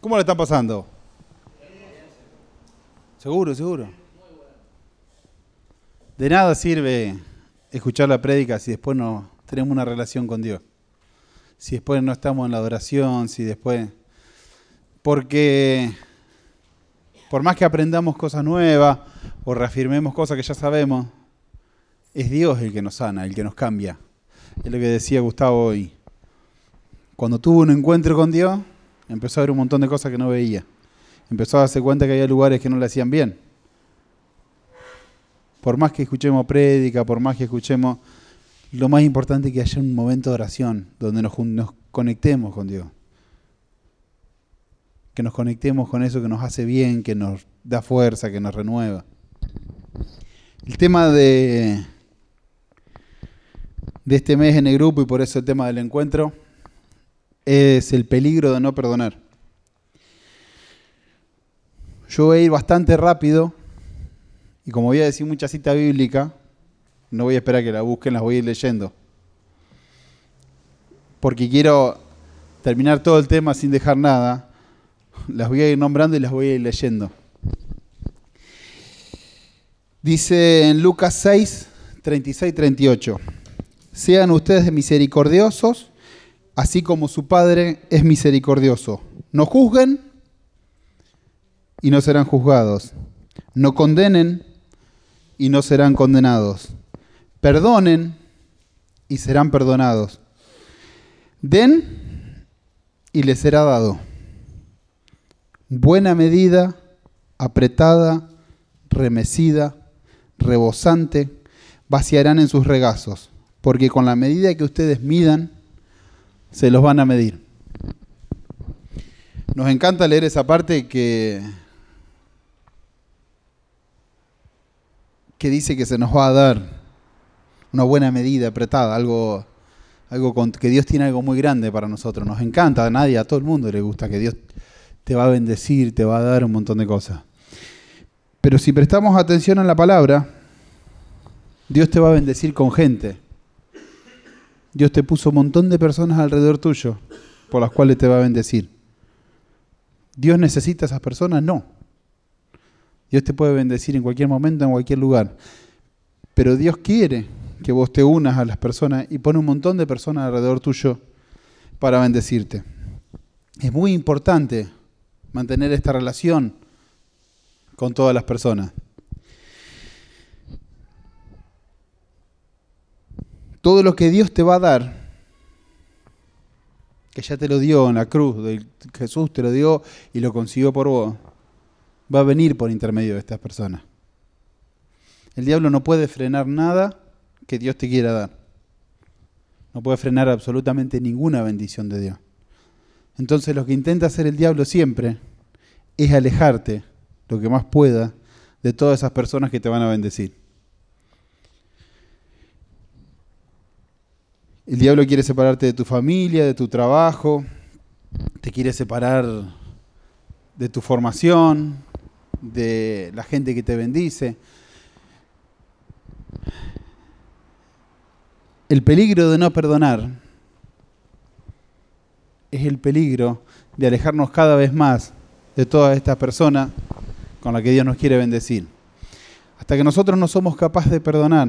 ¿Cómo le está pasando? Seguro, seguro. De nada sirve escuchar la prédica si después no tenemos una relación con Dios. Si después no estamos en la adoración, si después... Porque por más que aprendamos cosas nuevas o reafirmemos cosas que ya sabemos, es Dios el que nos sana, el que nos cambia. Es lo que decía Gustavo hoy. Cuando tuvo un encuentro con Dios, empezó a ver un montón de cosas que no veía. Empezó a darse cuenta que había lugares que no le hacían bien. Por más que escuchemos prédica, por más que escuchemos, lo más importante es que haya un momento de oración donde nos, nos conectemos con Dios. Que nos conectemos con eso que nos hace bien, que nos da fuerza, que nos renueva. El tema de, de este mes en el grupo y por eso el tema del encuentro es el peligro de no perdonar. Yo voy a ir bastante rápido y como voy a decir mucha cita bíblica, no voy a esperar que la busquen, las voy a ir leyendo. Porque quiero terminar todo el tema sin dejar nada. Las voy a ir nombrando y las voy a ir leyendo. Dice en Lucas 6, 36, 38. Sean ustedes misericordiosos, así como su Padre es misericordioso. No juzguen y no serán juzgados. No condenen y no serán condenados. Perdonen y serán perdonados. Den y les será dado. Buena medida, apretada, remecida, rebosante, vaciarán en sus regazos, porque con la medida que ustedes midan, se los van a medir. Nos encanta leer esa parte que, que dice que se nos va a dar una buena medida, apretada, algo, algo con, que Dios tiene algo muy grande para nosotros. Nos encanta, a nadie, a todo el mundo le gusta que Dios te va a bendecir, te va a dar un montón de cosas. Pero si prestamos atención a la palabra, Dios te va a bendecir con gente. Dios te puso un montón de personas alrededor tuyo por las cuales te va a bendecir. ¿Dios necesita a esas personas? No. Dios te puede bendecir en cualquier momento, en cualquier lugar. Pero Dios quiere que vos te unas a las personas y pone un montón de personas alrededor tuyo para bendecirte. Es muy importante mantener esta relación con todas las personas. Todo lo que Dios te va a dar, que ya te lo dio en la cruz, Jesús te lo dio y lo consiguió por vos, va a venir por intermedio de estas personas. El diablo no puede frenar nada que Dios te quiera dar. No puede frenar absolutamente ninguna bendición de Dios. Entonces lo que intenta hacer el diablo siempre es alejarte lo que más pueda de todas esas personas que te van a bendecir. El diablo quiere separarte de tu familia, de tu trabajo, te quiere separar de tu formación, de la gente que te bendice. El peligro de no perdonar es el peligro de alejarnos cada vez más de todas estas personas con las que Dios nos quiere bendecir. Hasta que nosotros no somos capaces de perdonar,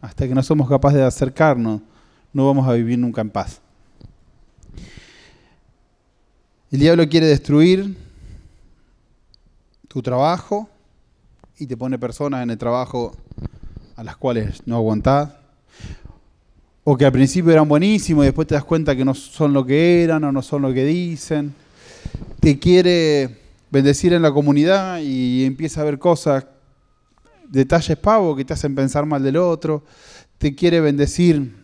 hasta que no somos capaces de acercarnos, no vamos a vivir nunca en paz. El diablo quiere destruir tu trabajo y te pone personas en el trabajo a las cuales no aguantás. O que al principio eran buenísimos y después te das cuenta que no son lo que eran o no son lo que dicen. Te quiere bendecir en la comunidad y empieza a ver cosas, detalles pavos que te hacen pensar mal del otro. Te quiere bendecir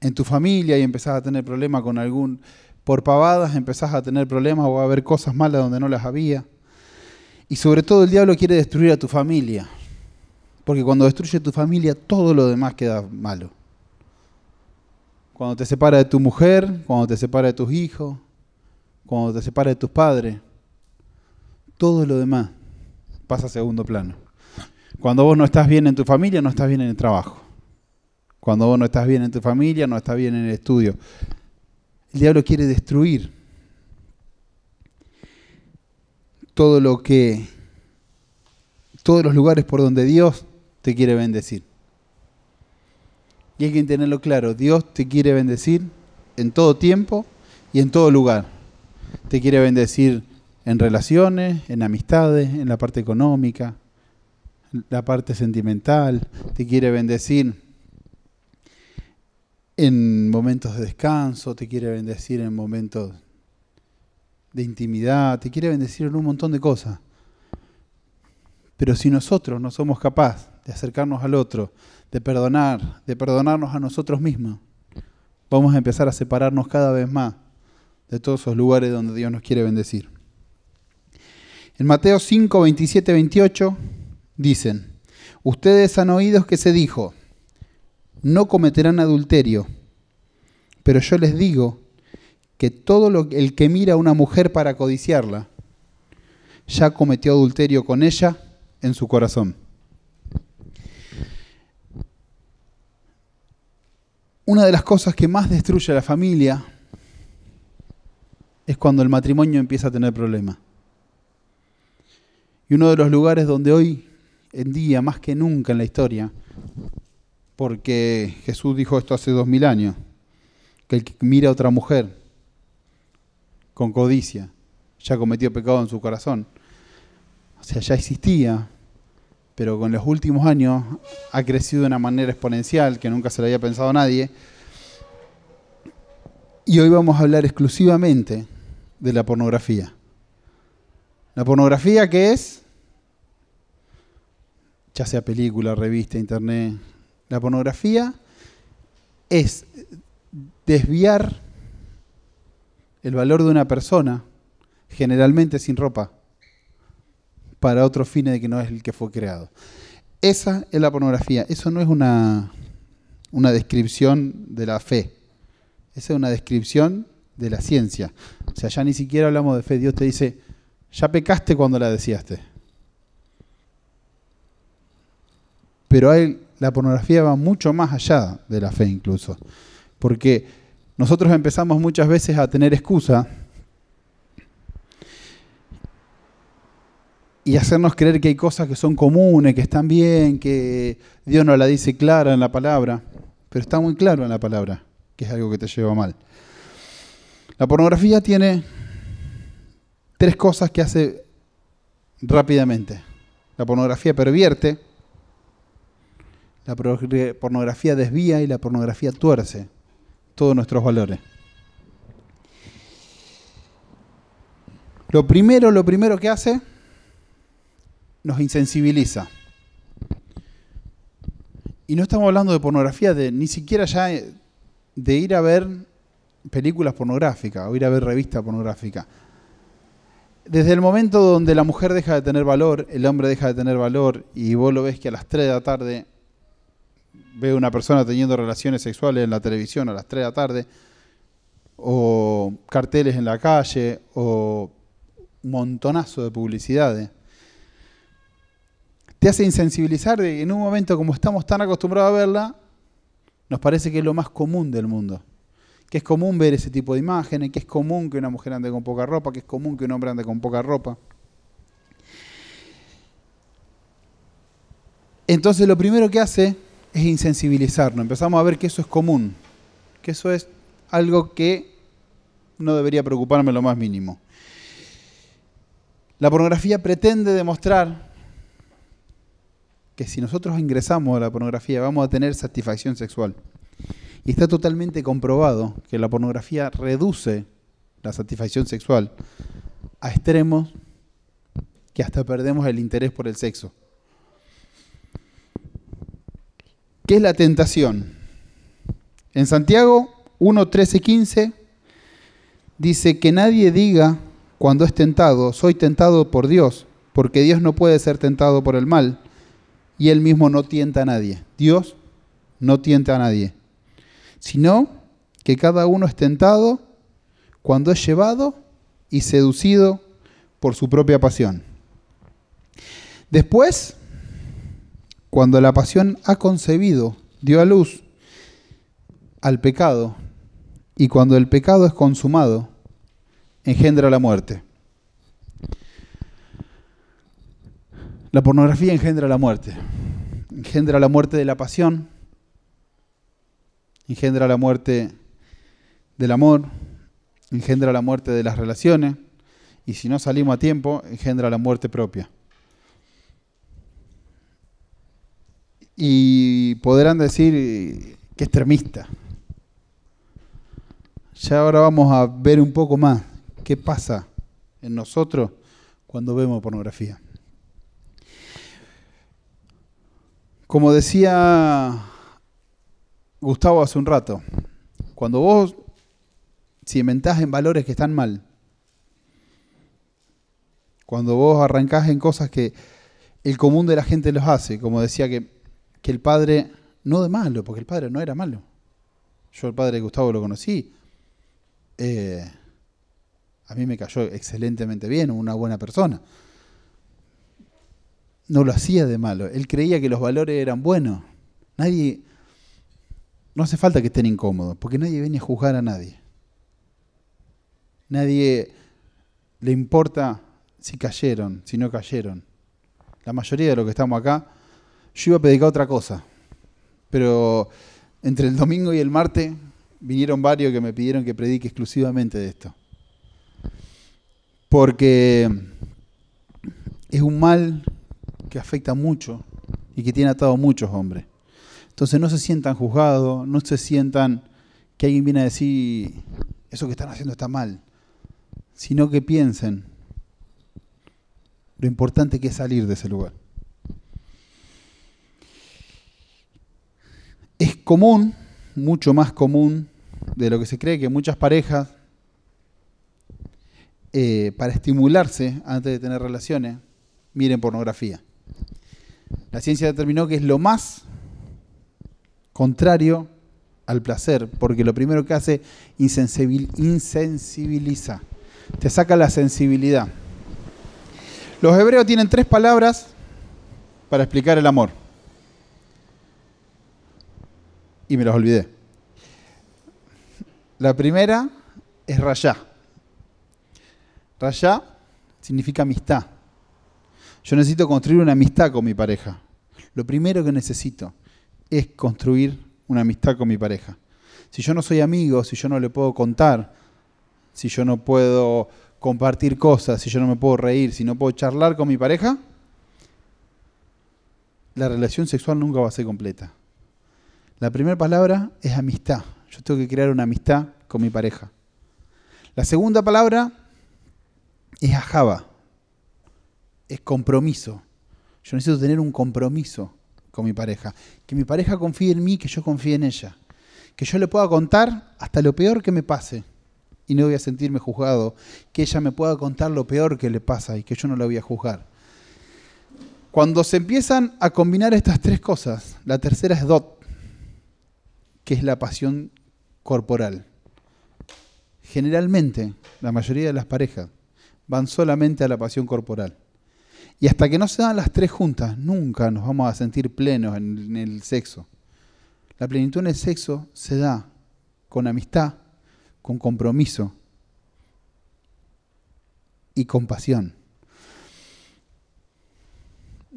en tu familia y empezás a tener problemas con algún... Por pavadas empezás a tener problemas o a ver cosas malas donde no las había. Y sobre todo el diablo quiere destruir a tu familia. Porque cuando destruye tu familia, todo lo demás queda malo. Cuando te separa de tu mujer, cuando te separa de tus hijos, cuando te separa de tus padres, todo lo demás pasa a segundo plano. Cuando vos no estás bien en tu familia, no estás bien en el trabajo. Cuando vos no estás bien en tu familia, no estás bien en el estudio. El diablo quiere destruir todo lo que, todos los lugares por donde Dios te quiere bendecir. Y hay que tenerlo claro, Dios te quiere bendecir en todo tiempo y en todo lugar. Te quiere bendecir en relaciones, en amistades, en la parte económica, la parte sentimental, te quiere bendecir en momentos de descanso, te quiere bendecir en momentos de intimidad, te quiere bendecir en un montón de cosas. Pero si nosotros no somos capaces de acercarnos al otro, de perdonar, de perdonarnos a nosotros mismos, vamos a empezar a separarnos cada vez más de todos esos lugares donde Dios nos quiere bendecir. En Mateo 5, 27, 28 dicen, ustedes han oído que se dijo, no cometerán adulterio, pero yo les digo que todo lo, el que mira a una mujer para codiciarla, ya cometió adulterio con ella en su corazón. Una de las cosas que más destruye a la familia es cuando el matrimonio empieza a tener problemas. Y uno de los lugares donde hoy en día, más que nunca en la historia, porque Jesús dijo esto hace dos mil años, que el que mira a otra mujer con codicia ya cometió pecado en su corazón. O sea, ya existía, pero con los últimos años ha crecido de una manera exponencial que nunca se le había pensado a nadie. Y hoy vamos a hablar exclusivamente de la pornografía. La pornografía que es, ya sea película, revista, internet, la pornografía es desviar el valor de una persona, generalmente sin ropa, para otro fin de que no es el que fue creado. Esa es la pornografía. Eso no es una, una descripción de la fe. Esa es una descripción de la ciencia. O sea, ya ni siquiera hablamos de fe. Dios te dice, ya pecaste cuando la deseaste. Pero la pornografía va mucho más allá de la fe incluso. Porque nosotros empezamos muchas veces a tener excusa y hacernos creer que hay cosas que son comunes, que están bien, que Dios no la dice clara en la palabra, pero está muy claro en la palabra, que es algo que te lleva mal. La pornografía tiene tres cosas que hace rápidamente. La pornografía pervierte, la pornografía desvía y la pornografía tuerce todos nuestros valores. Lo primero, lo primero que hace, nos insensibiliza. Y no estamos hablando de pornografía, de ni siquiera ya de ir a ver películas pornográficas o ir a ver revistas pornográficas. Desde el momento donde la mujer deja de tener valor, el hombre deja de tener valor y vos lo ves que a las 3 de la tarde ve una persona teniendo relaciones sexuales en la televisión a las 3 de la tarde, o carteles en la calle, o montonazo de publicidades, te hace insensibilizar de en un momento como estamos tan acostumbrados a verla, nos parece que es lo más común del mundo. Que es común ver ese tipo de imágenes, que es común que una mujer ande con poca ropa, que es común que un hombre ande con poca ropa. Entonces lo primero que hace es insensibilizarnos. Empezamos a ver que eso es común, que eso es algo que no debería preocuparme lo más mínimo. La pornografía pretende demostrar que si nosotros ingresamos a la pornografía vamos a tener satisfacción sexual. Y está totalmente comprobado que la pornografía reduce la satisfacción sexual a extremos que hasta perdemos el interés por el sexo. ¿Qué es la tentación? En Santiago 1, 13, 15 dice que nadie diga cuando es tentado, soy tentado por Dios, porque Dios no puede ser tentado por el mal y él mismo no tienta a nadie. Dios no tienta a nadie, sino que cada uno es tentado cuando es llevado y seducido por su propia pasión. Después cuando la pasión ha concebido, dio a luz al pecado, Y cuando el pecado es consumado, engendra la muerte. La pornografía engendra la muerte. Engendra la muerte de la pasión, engendra la muerte del amor, engendra la muerte de las relaciones, y si no salimos a tiempo, engendra la muerte propia. Y podrán decir que es termista. Ya ahora vamos a ver un poco más qué pasa en nosotros cuando vemos pornografía. Como decía Gustavo hace un rato, cuando vos cimentás en valores que están mal, cuando vos arrancás en cosas que el común de la gente los hace, como decía que, que el padre, no de malo, porque el padre no era malo. Yo el padre de Gustavo lo conocí. Eh, a mí me cayó excelentemente bien, una buena persona. No lo hacía de malo. Él creía que los valores eran buenos. Nadie, no hace falta que estén incómodos, porque nadie viene a juzgar a nadie. Nadie le importa si cayeron, si no cayeron. La mayoría de los que estamos acá, yo iba a predicar otra cosa, pero entre el domingo y el martes vinieron varios que me pidieron que predique exclusivamente de esto. Porque es un mal que afecta mucho y que tiene atado a muchos hombres. Entonces no se sientan juzgados, no se sientan que alguien viene a decir, eso que están haciendo está mal, sino que piensen lo importante que es salir de ese lugar. Es común, mucho más común de lo que se cree, que muchas parejas, eh, para estimularse antes de tener relaciones, miren pornografía. La ciencia determinó que es lo más contrario al placer, porque lo primero que hace insensibiliza, te saca la sensibilidad. Los hebreos tienen tres palabras para explicar el amor. Y me las olvidé. La primera es rayá. Rayá significa amistad. Yo necesito construir una amistad con mi pareja. Lo primero que necesito es construir una amistad con mi pareja. Si yo no soy amigo, si yo no le puedo contar, si yo no puedo compartir cosas, si yo no me puedo reír, si no puedo charlar con mi pareja, la relación sexual nunca va a ser completa. La primera palabra es amistad. Yo tengo que crear una amistad con mi pareja. La segunda palabra es ajaba. Es compromiso. Yo necesito tener un compromiso con mi pareja. Que mi pareja confíe en mí, que yo confíe en ella. Que yo le pueda contar hasta lo peor que me pase y no voy a sentirme juzgado. Que ella me pueda contar lo peor que le pasa y que yo no la voy a juzgar. Cuando se empiezan a combinar estas tres cosas, la tercera es dot, que es la pasión corporal. Generalmente, la mayoría de las parejas van solamente a la pasión corporal. Y hasta que no se dan las tres juntas, nunca nos vamos a sentir plenos en, el sexo. La plenitud en el sexo se da con amistad, con compromiso y compasión.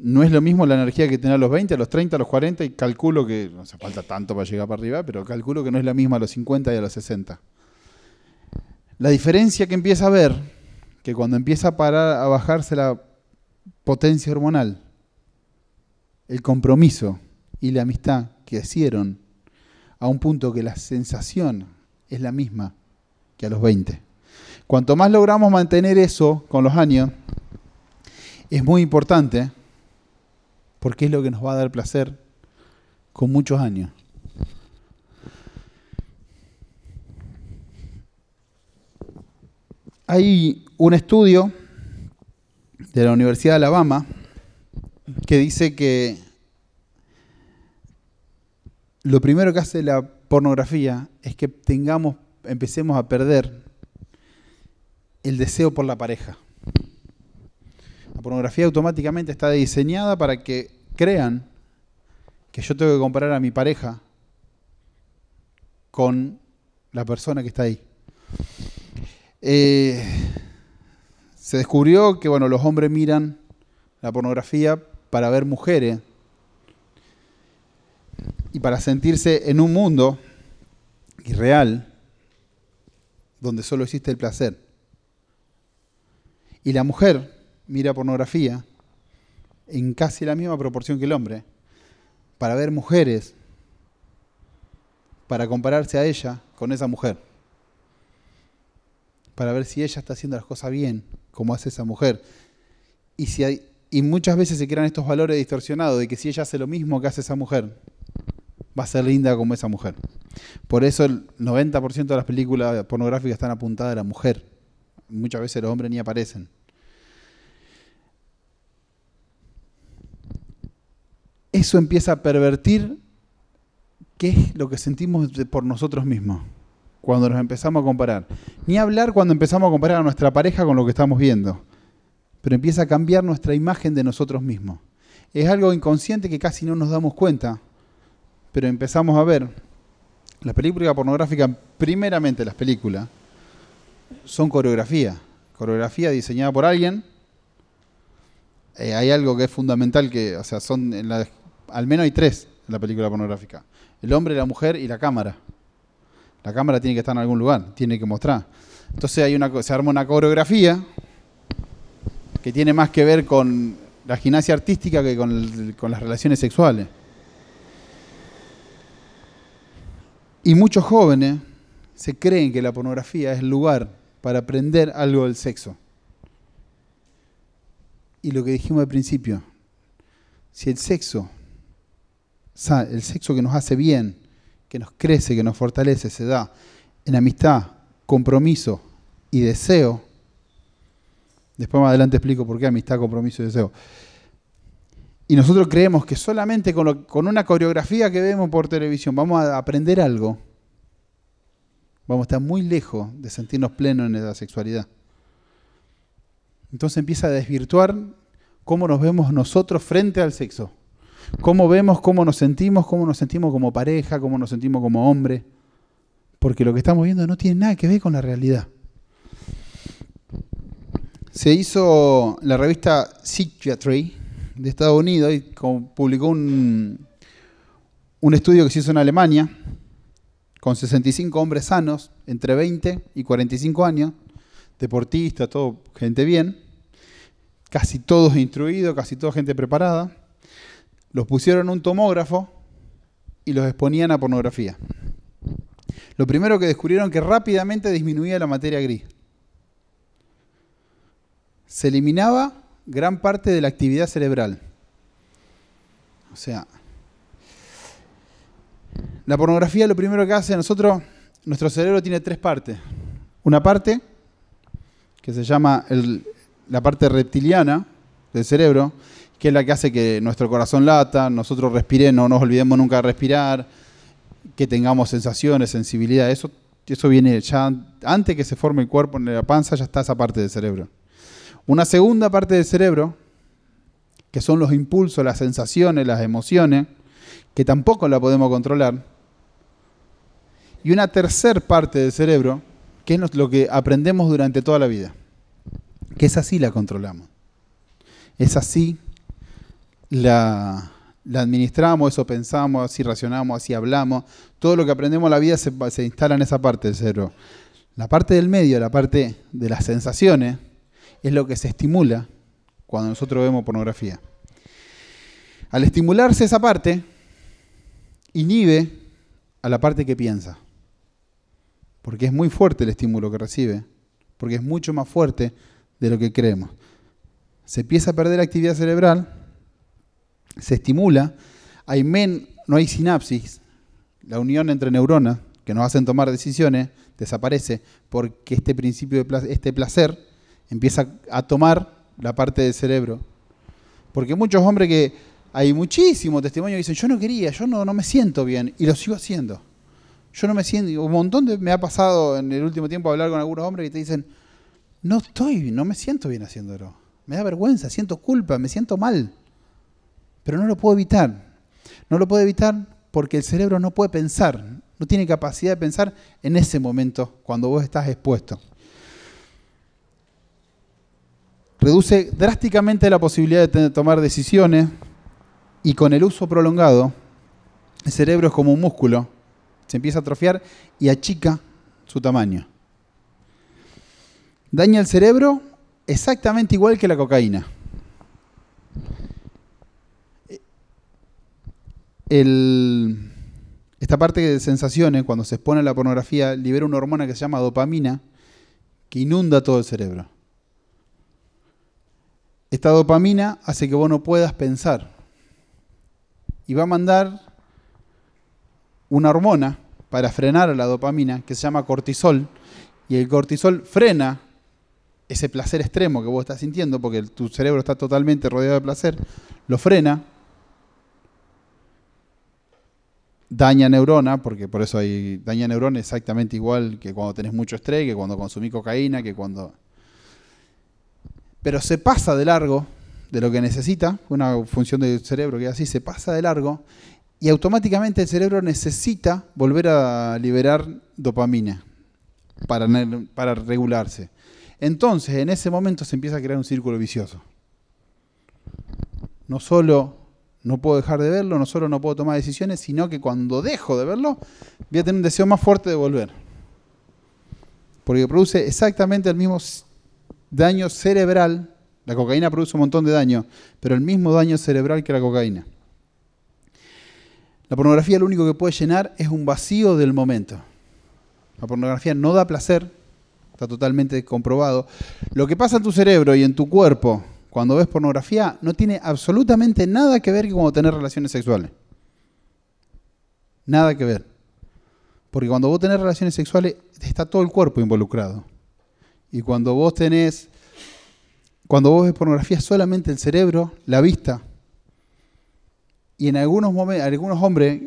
No es lo mismo la energía que tener a los 20, a los 30, a los 40 y calculo que, no hace falta tanto para llegar para arriba, pero calculo que no es la misma a los 50 y a los 60. La diferencia que empieza a ver, que cuando empieza a parar a bajarse la potencia hormonal, el compromiso y la amistad que hicieron a un punto que la sensación es la misma que a los 20. Cuanto más logramos mantener eso con los años, es muy importante porque es lo que nos va a dar placer con muchos años. Hay un estudio de la Universidad de Alabama que dice que lo primero que hace la pornografía es que tengamos, empecemos a perder el deseo por la pareja. Pornografía automáticamente está diseñada para que crean que yo tengo que comparar a mi pareja con la persona que está ahí. Eh, se descubrió que bueno, los hombres miran la pornografía para ver mujeres y para sentirse en un mundo irreal donde solo existe el placer. Y la mujer mira pornografía en casi la misma proporción que el hombre para ver mujeres, para compararse a ella con esa mujer, para ver si ella está haciendo las cosas bien, como hace esa mujer. Y, si hay, y muchas veces se crean estos valores distorsionados de que si ella hace lo mismo que hace esa mujer, va a ser linda como esa mujer. Por eso el 90% de las películas pornográficas están apuntadas a la mujer. Muchas veces los hombres ni aparecen. Eso empieza a pervertir qué es lo que sentimos por nosotros mismos cuando nos empezamos a comparar. Ni hablar cuando empezamos a comparar a nuestra pareja con lo que estamos viendo. Pero empieza a cambiar nuestra imagen de nosotros mismos. Es algo inconsciente que casi no nos damos cuenta pero empezamos a ver la película pornográfica, primeramente las películas, son coreografía, coreografía diseñada por alguien. Eh, hay algo que es fundamental, que, o sea, son en la, al menos hay tres en la película pornográfica: el hombre, la mujer y la cámara. La cámara tiene que estar en algún lugar, tiene que mostrar. Entonces hay una, se arma una coreografía que tiene más que ver con la gimnasia artística que con las relaciones sexuales. Y muchos jóvenes se creen que la pornografía es el lugar para aprender algo del sexo. Y lo que dijimos al principio, si el sexo, el sexo que nos hace bien, que nos crece, que nos fortalece, se da en amistad, compromiso y deseo, después más adelante explico por qué amistad, compromiso y deseo, y nosotros creemos que solamente con, una coreografía que vemos por televisión vamos a aprender algo. Vamos a estar muy lejos de sentirnos plenos en la sexualidad. Entonces empieza a desvirtuar cómo nos vemos nosotros frente al sexo. Cómo vemos, cómo nos sentimos, cómo nos sentimos como pareja, cómo nos sentimos como hombre. Porque lo que estamos viendo no tiene nada que ver con la realidad. Se hizo la revista Psychiatry, de Estados Unidos y publicó un, un estudio que se hizo en Alemania con 65 hombres sanos entre 20 y 45 años, deportistas, todo gente bien, casi todos instruidos, casi toda gente preparada. Los pusieron un tomógrafo y los exponían a pornografía. Lo primero que descubrieron que rápidamente disminuía la materia gris. Se eliminaba gran parte de la actividad cerebral. O sea, la pornografía lo primero que hace nosotros, nuestro cerebro tiene tres partes. Una parte que se llama la parte reptiliana del cerebro, que es la que hace que nuestro corazón lata, nosotros respiremos, no nos olvidemos nunca de respirar, que tengamos sensaciones, sensibilidad. Eso, eso viene ya antes que se forme el cuerpo en la panza, ya está esa parte del cerebro. Una segunda parte del cerebro, que son los impulsos, las sensaciones, las emociones, que tampoco la podemos controlar. Y una tercera parte del cerebro, que es lo que aprendemos durante toda la vida, que es así la controlamos. Es así la, la administramos, eso pensamos, así racionamos, así hablamos. Todo lo que aprendemos en la vida se, se instala en esa parte del cerebro. La parte del medio, la parte de las sensaciones, es lo que se estimula cuando nosotros vemos pornografía. Al estimularse esa parte, inhibe a la parte que piensa, porque es muy fuerte el estímulo que recibe, porque es mucho más fuerte de lo que creemos. Se empieza a perder actividad cerebral, se estimula, hay men, no hay sinapsis, la unión entre neuronas que nos hacen tomar decisiones desaparece porque este principio de este placer empieza a tomar la parte del cerebro. Porque muchos hombres que hay muchísimo testimonio que dicen, yo no quería, yo no, no me siento bien, y lo sigo haciendo. Yo no me siento, un montón de, me ha pasado en el último tiempo hablar con algunos hombres que te dicen, no estoy, no me siento bien haciéndolo. Me da vergüenza, siento culpa, me siento mal. Pero no lo puedo evitar. No lo puedo evitar porque el cerebro no puede pensar, no tiene capacidad de pensar en ese momento, cuando vos estás expuesto. Reduce drásticamente la posibilidad de tomar decisiones y con el uso prolongado, el cerebro es como un músculo, se empieza a atrofiar y achica su tamaño. Daña el cerebro exactamente igual que la cocaína. Esta parte de sensaciones, cuando se expone a la pornografía, libera una hormona que se llama dopamina, que inunda todo el cerebro. Esta dopamina hace que vos no puedas pensar. Y va a mandar una hormona para frenar a la dopamina que se llama cortisol. Y el cortisol frena ese placer extremo que vos estás sintiendo, porque tu cerebro está totalmente rodeado de placer, lo frena daña neurona, porque por eso hay daña neurona exactamente igual que cuando tenés mucho estrés, que cuando consumís cocaína, que cuando... Pero se pasa de largo de lo que necesita, una función del cerebro que es así, se pasa de largo y automáticamente el cerebro necesita volver a liberar dopamina para, para regularse. Entonces, en ese momento se empieza a crear un círculo vicioso. No solo no puedo dejar de verlo, no solo no puedo tomar decisiones, sino que cuando dejo de verlo, voy a tener un deseo más fuerte de volver. Porque produce exactamente el mismo daño cerebral. La cocaína produce un montón de daño, pero el mismo daño cerebral que la cocaína. La pornografía lo único que puede llenar es un vacío del momento. La pornografía no da placer, está totalmente comprobado. Lo que pasa en tu cerebro y en tu cuerpo cuando ves pornografía no tiene absolutamente nada que ver con tener relaciones sexuales. Nada que ver. Porque cuando vos tenés relaciones sexuales está todo el cuerpo involucrado. Y cuando vos tenés, cuando vos ves pornografía solamente el cerebro, la vista. Y en algunos momentos, algunos hombres,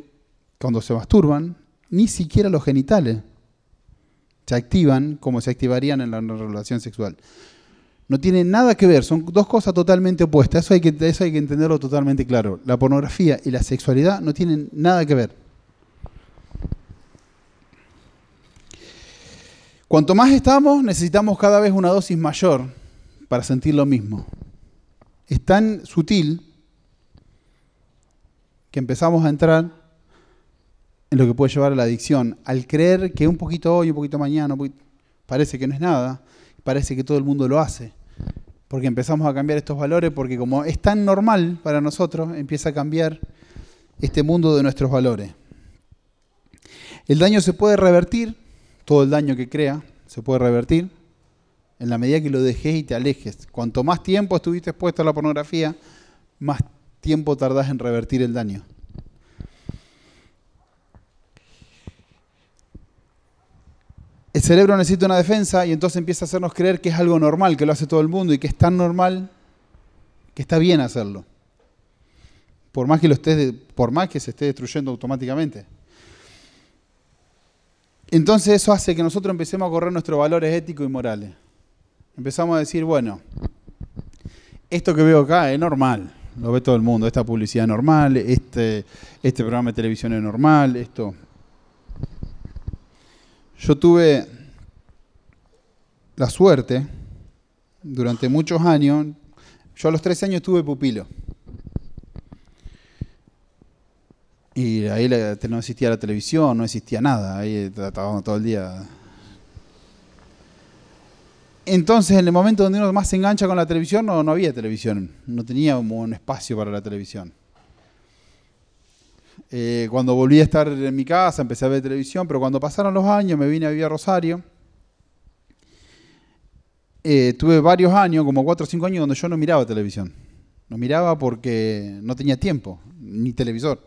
cuando se masturban, ni siquiera los genitales se activan como se activarían en la relación sexual. No tiene nada que ver, son dos cosas totalmente opuestas. Eso hay, que, eso hay que entenderlo totalmente claro. La pornografía y la sexualidad no tienen nada que ver. Cuanto más estamos, necesitamos cada vez una dosis mayor para sentir lo mismo. Es tan sutil que empezamos a entrar en lo que puede llevar a la adicción. Al creer que un poquito hoy, un poquito mañana, parece que no es nada, parece que todo el mundo lo hace. Porque empezamos a cambiar estos valores, porque como es tan normal para nosotros, empieza a cambiar este mundo de nuestros valores. El daño se puede revertir, todo el daño que crea se puede revertir en la medida que lo dejes y te alejes. Cuanto más tiempo estuviste expuesto a la pornografía, más tiempo tardás en revertir el daño. El cerebro necesita una defensa y entonces empieza a hacernos creer que es algo normal, que lo hace todo el mundo y que es tan normal que está bien hacerlo. Por más que, lo esté, por más que se esté destruyendo automáticamente. Entonces eso hace que nosotros empecemos a correr nuestros valores éticos y morales. Empezamos a decir, bueno, esto que veo acá es normal, lo ve todo el mundo, esta publicidad es normal, este, este programa de televisión es normal, esto, yo tuve la suerte, durante muchos años, yo a los 13 años tuve pupilo. Y ahí no existía la televisión, no existía nada, ahí estábamos todo el día. Entonces, en el momento donde uno más se engancha con la televisión, no, no había televisión, no tenía un espacio para la televisión. Eh, cuando volví a estar en mi casa, empecé a ver televisión, pero cuando pasaron los años me vine a vivir a Rosario. Eh, tuve varios años, como 4 o 5 años, donde yo no miraba televisión. No miraba porque no tenía tiempo, ni televisor.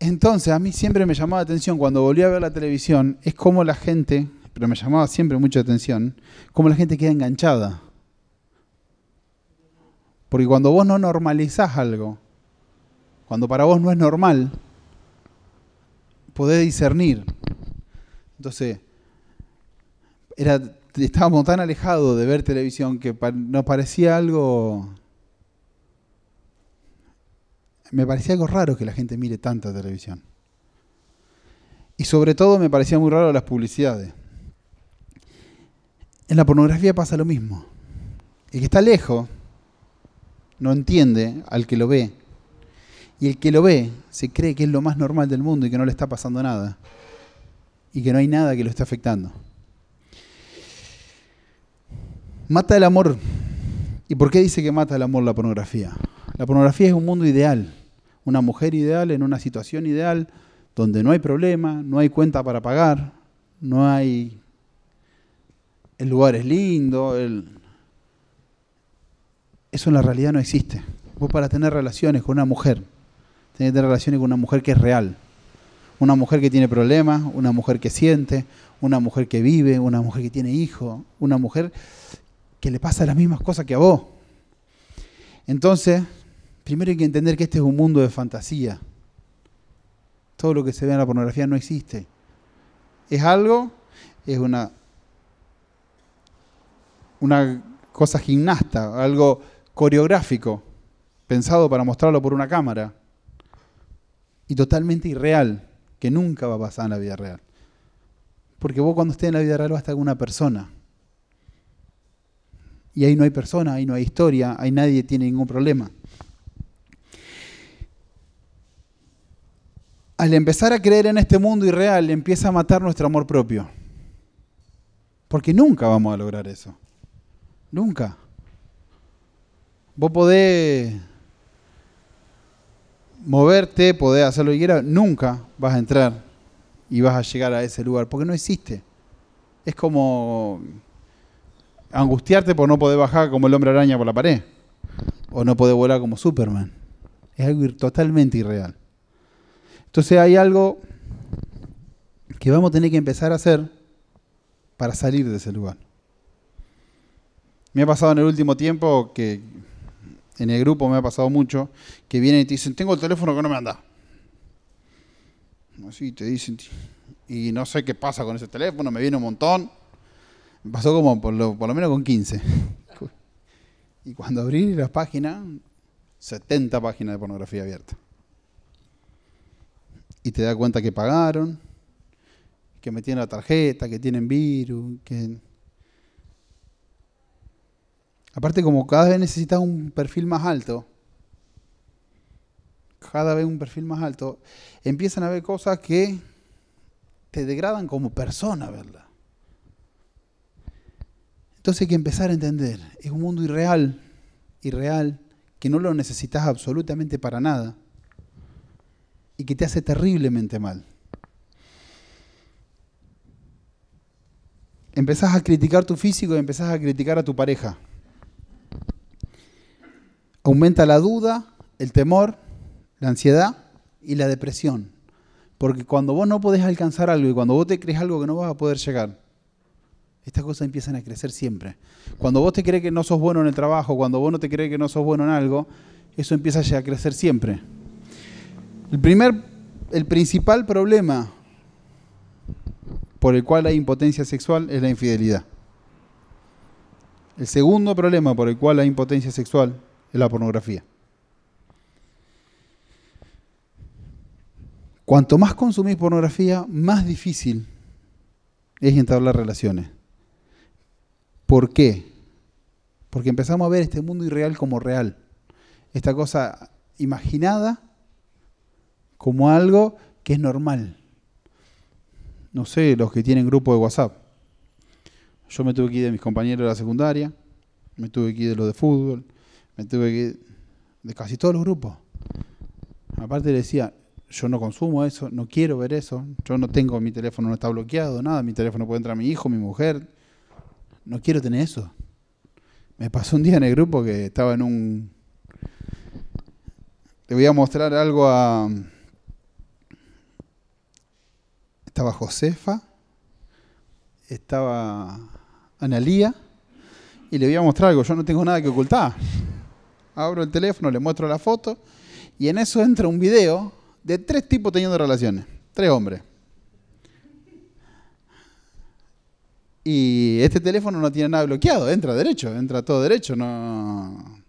Entonces, a mí siempre me llamaba la atención, cuando volví a ver la televisión, es como la gente, pero me llamaba siempre mucha atención, cómo la gente queda enganchada. Porque cuando vos no normalizás algo, cuando para vos no es normal, podés discernir. Entonces, estábamos tan alejados de ver televisión que nos parecía algo... Me parecía algo raro que la gente mire tanta televisión. Y sobre todo me parecía muy raro las publicidades. En la pornografía pasa lo mismo. El que está lejos no entiende al que lo ve. Y el que lo ve se cree que es lo más normal del mundo y que no le está pasando nada. Y que no hay nada que lo esté afectando. Mata el amor. ¿Y por qué dice que mata el amor la pornografía? La pornografía es un mundo ideal. Una mujer ideal en una situación ideal donde no hay problema, no hay cuenta para pagar, no hay... El lugar es lindo, eso en la realidad no existe. Vos para tener relaciones con una mujer, tener relaciones con una mujer que es real. Una mujer que tiene problemas, una mujer que siente, una mujer que vive, una mujer que tiene hijos, una mujer que le pasa las mismas cosas que a vos. Entonces, primero hay que entender que este es un mundo de fantasía. Todo lo que se ve en la pornografía no existe. Es algo, es una, una cosa gimnasta, algo coreográfico, pensado para mostrarlo por una cámara, y totalmente irreal, que nunca va a pasar en la vida real. Porque vos cuando estés en la vida real vas a estar con una persona. Y ahí no hay persona, ahí no hay historia, ahí nadie tiene ningún problema. Al empezar a creer en este mundo irreal, empieza a matar nuestro amor propio. Porque nunca vamos a lograr eso. Nunca. Vos podés moverte, podés hacer lo que quieras, nunca vas a entrar y vas a llegar a ese lugar, porque no existe. Es como angustiarte por no poder bajar como el hombre araña por la pared, o no poder volar como Superman. Es algo totalmente irreal. Entonces hay algo que vamos a tener que empezar a hacer para salir de ese lugar. Me ha pasado en el último tiempo que en el grupo me ha pasado mucho, que vienen y te dicen, tengo el teléfono que no me anda. Así te dicen, y no sé qué pasa con ese teléfono, me viene un montón. Me pasó como por lo, por lo menos con 15. Y cuando abrí las páginas, 70 páginas de pornografía abierta. Y te das cuenta que pagaron, que metieron la tarjeta, que tienen virus, que Aparte, como cada vez necesitas un perfil más alto, cada vez un perfil más alto, empiezan a haber cosas que te degradan como persona, ¿verdad? Entonces hay que empezar a entender, es un mundo irreal, irreal, que no lo necesitas absolutamente para nada y que te hace terriblemente mal. Empezás a criticar tu físico y empezás a criticar a tu pareja aumenta la duda, el temor, la ansiedad y la depresión. Porque cuando vos no podés alcanzar algo y cuando vos te crees algo que no vas a poder llegar, estas cosas empiezan a crecer siempre. Cuando vos te crees que no sos bueno en el trabajo, cuando vos no te crees que no sos bueno en algo, eso empieza a crecer siempre. El primer, el principal problema por el cual hay impotencia sexual es la infidelidad. El segundo problema por el cual hay impotencia sexual la pornografía. Cuanto más consumís pornografía, más difícil es entablar relaciones. ¿Por qué? Porque empezamos a ver este mundo irreal como real. Esta cosa imaginada como algo que es normal. No sé, los que tienen grupo de WhatsApp. Yo me tuve que ir de mis compañeros de la secundaria, me tuve que ir de los de fútbol, me tuve que de casi todos los grupos. Aparte le decía, yo no consumo eso, no quiero ver eso, yo no tengo, mi teléfono no está bloqueado, nada, mi teléfono puede entrar mi hijo, mi mujer, no quiero tener eso. Me pasó un día en el grupo que estaba en un... Le voy a mostrar algo a... Estaba Josefa, estaba Analía, y le voy a mostrar algo, yo no tengo nada que ocultar abro el teléfono, le muestro la foto y en eso entra un video de tres tipos teniendo relaciones, tres hombres. Y este teléfono no tiene nada bloqueado, entra derecho, entra todo derecho, no.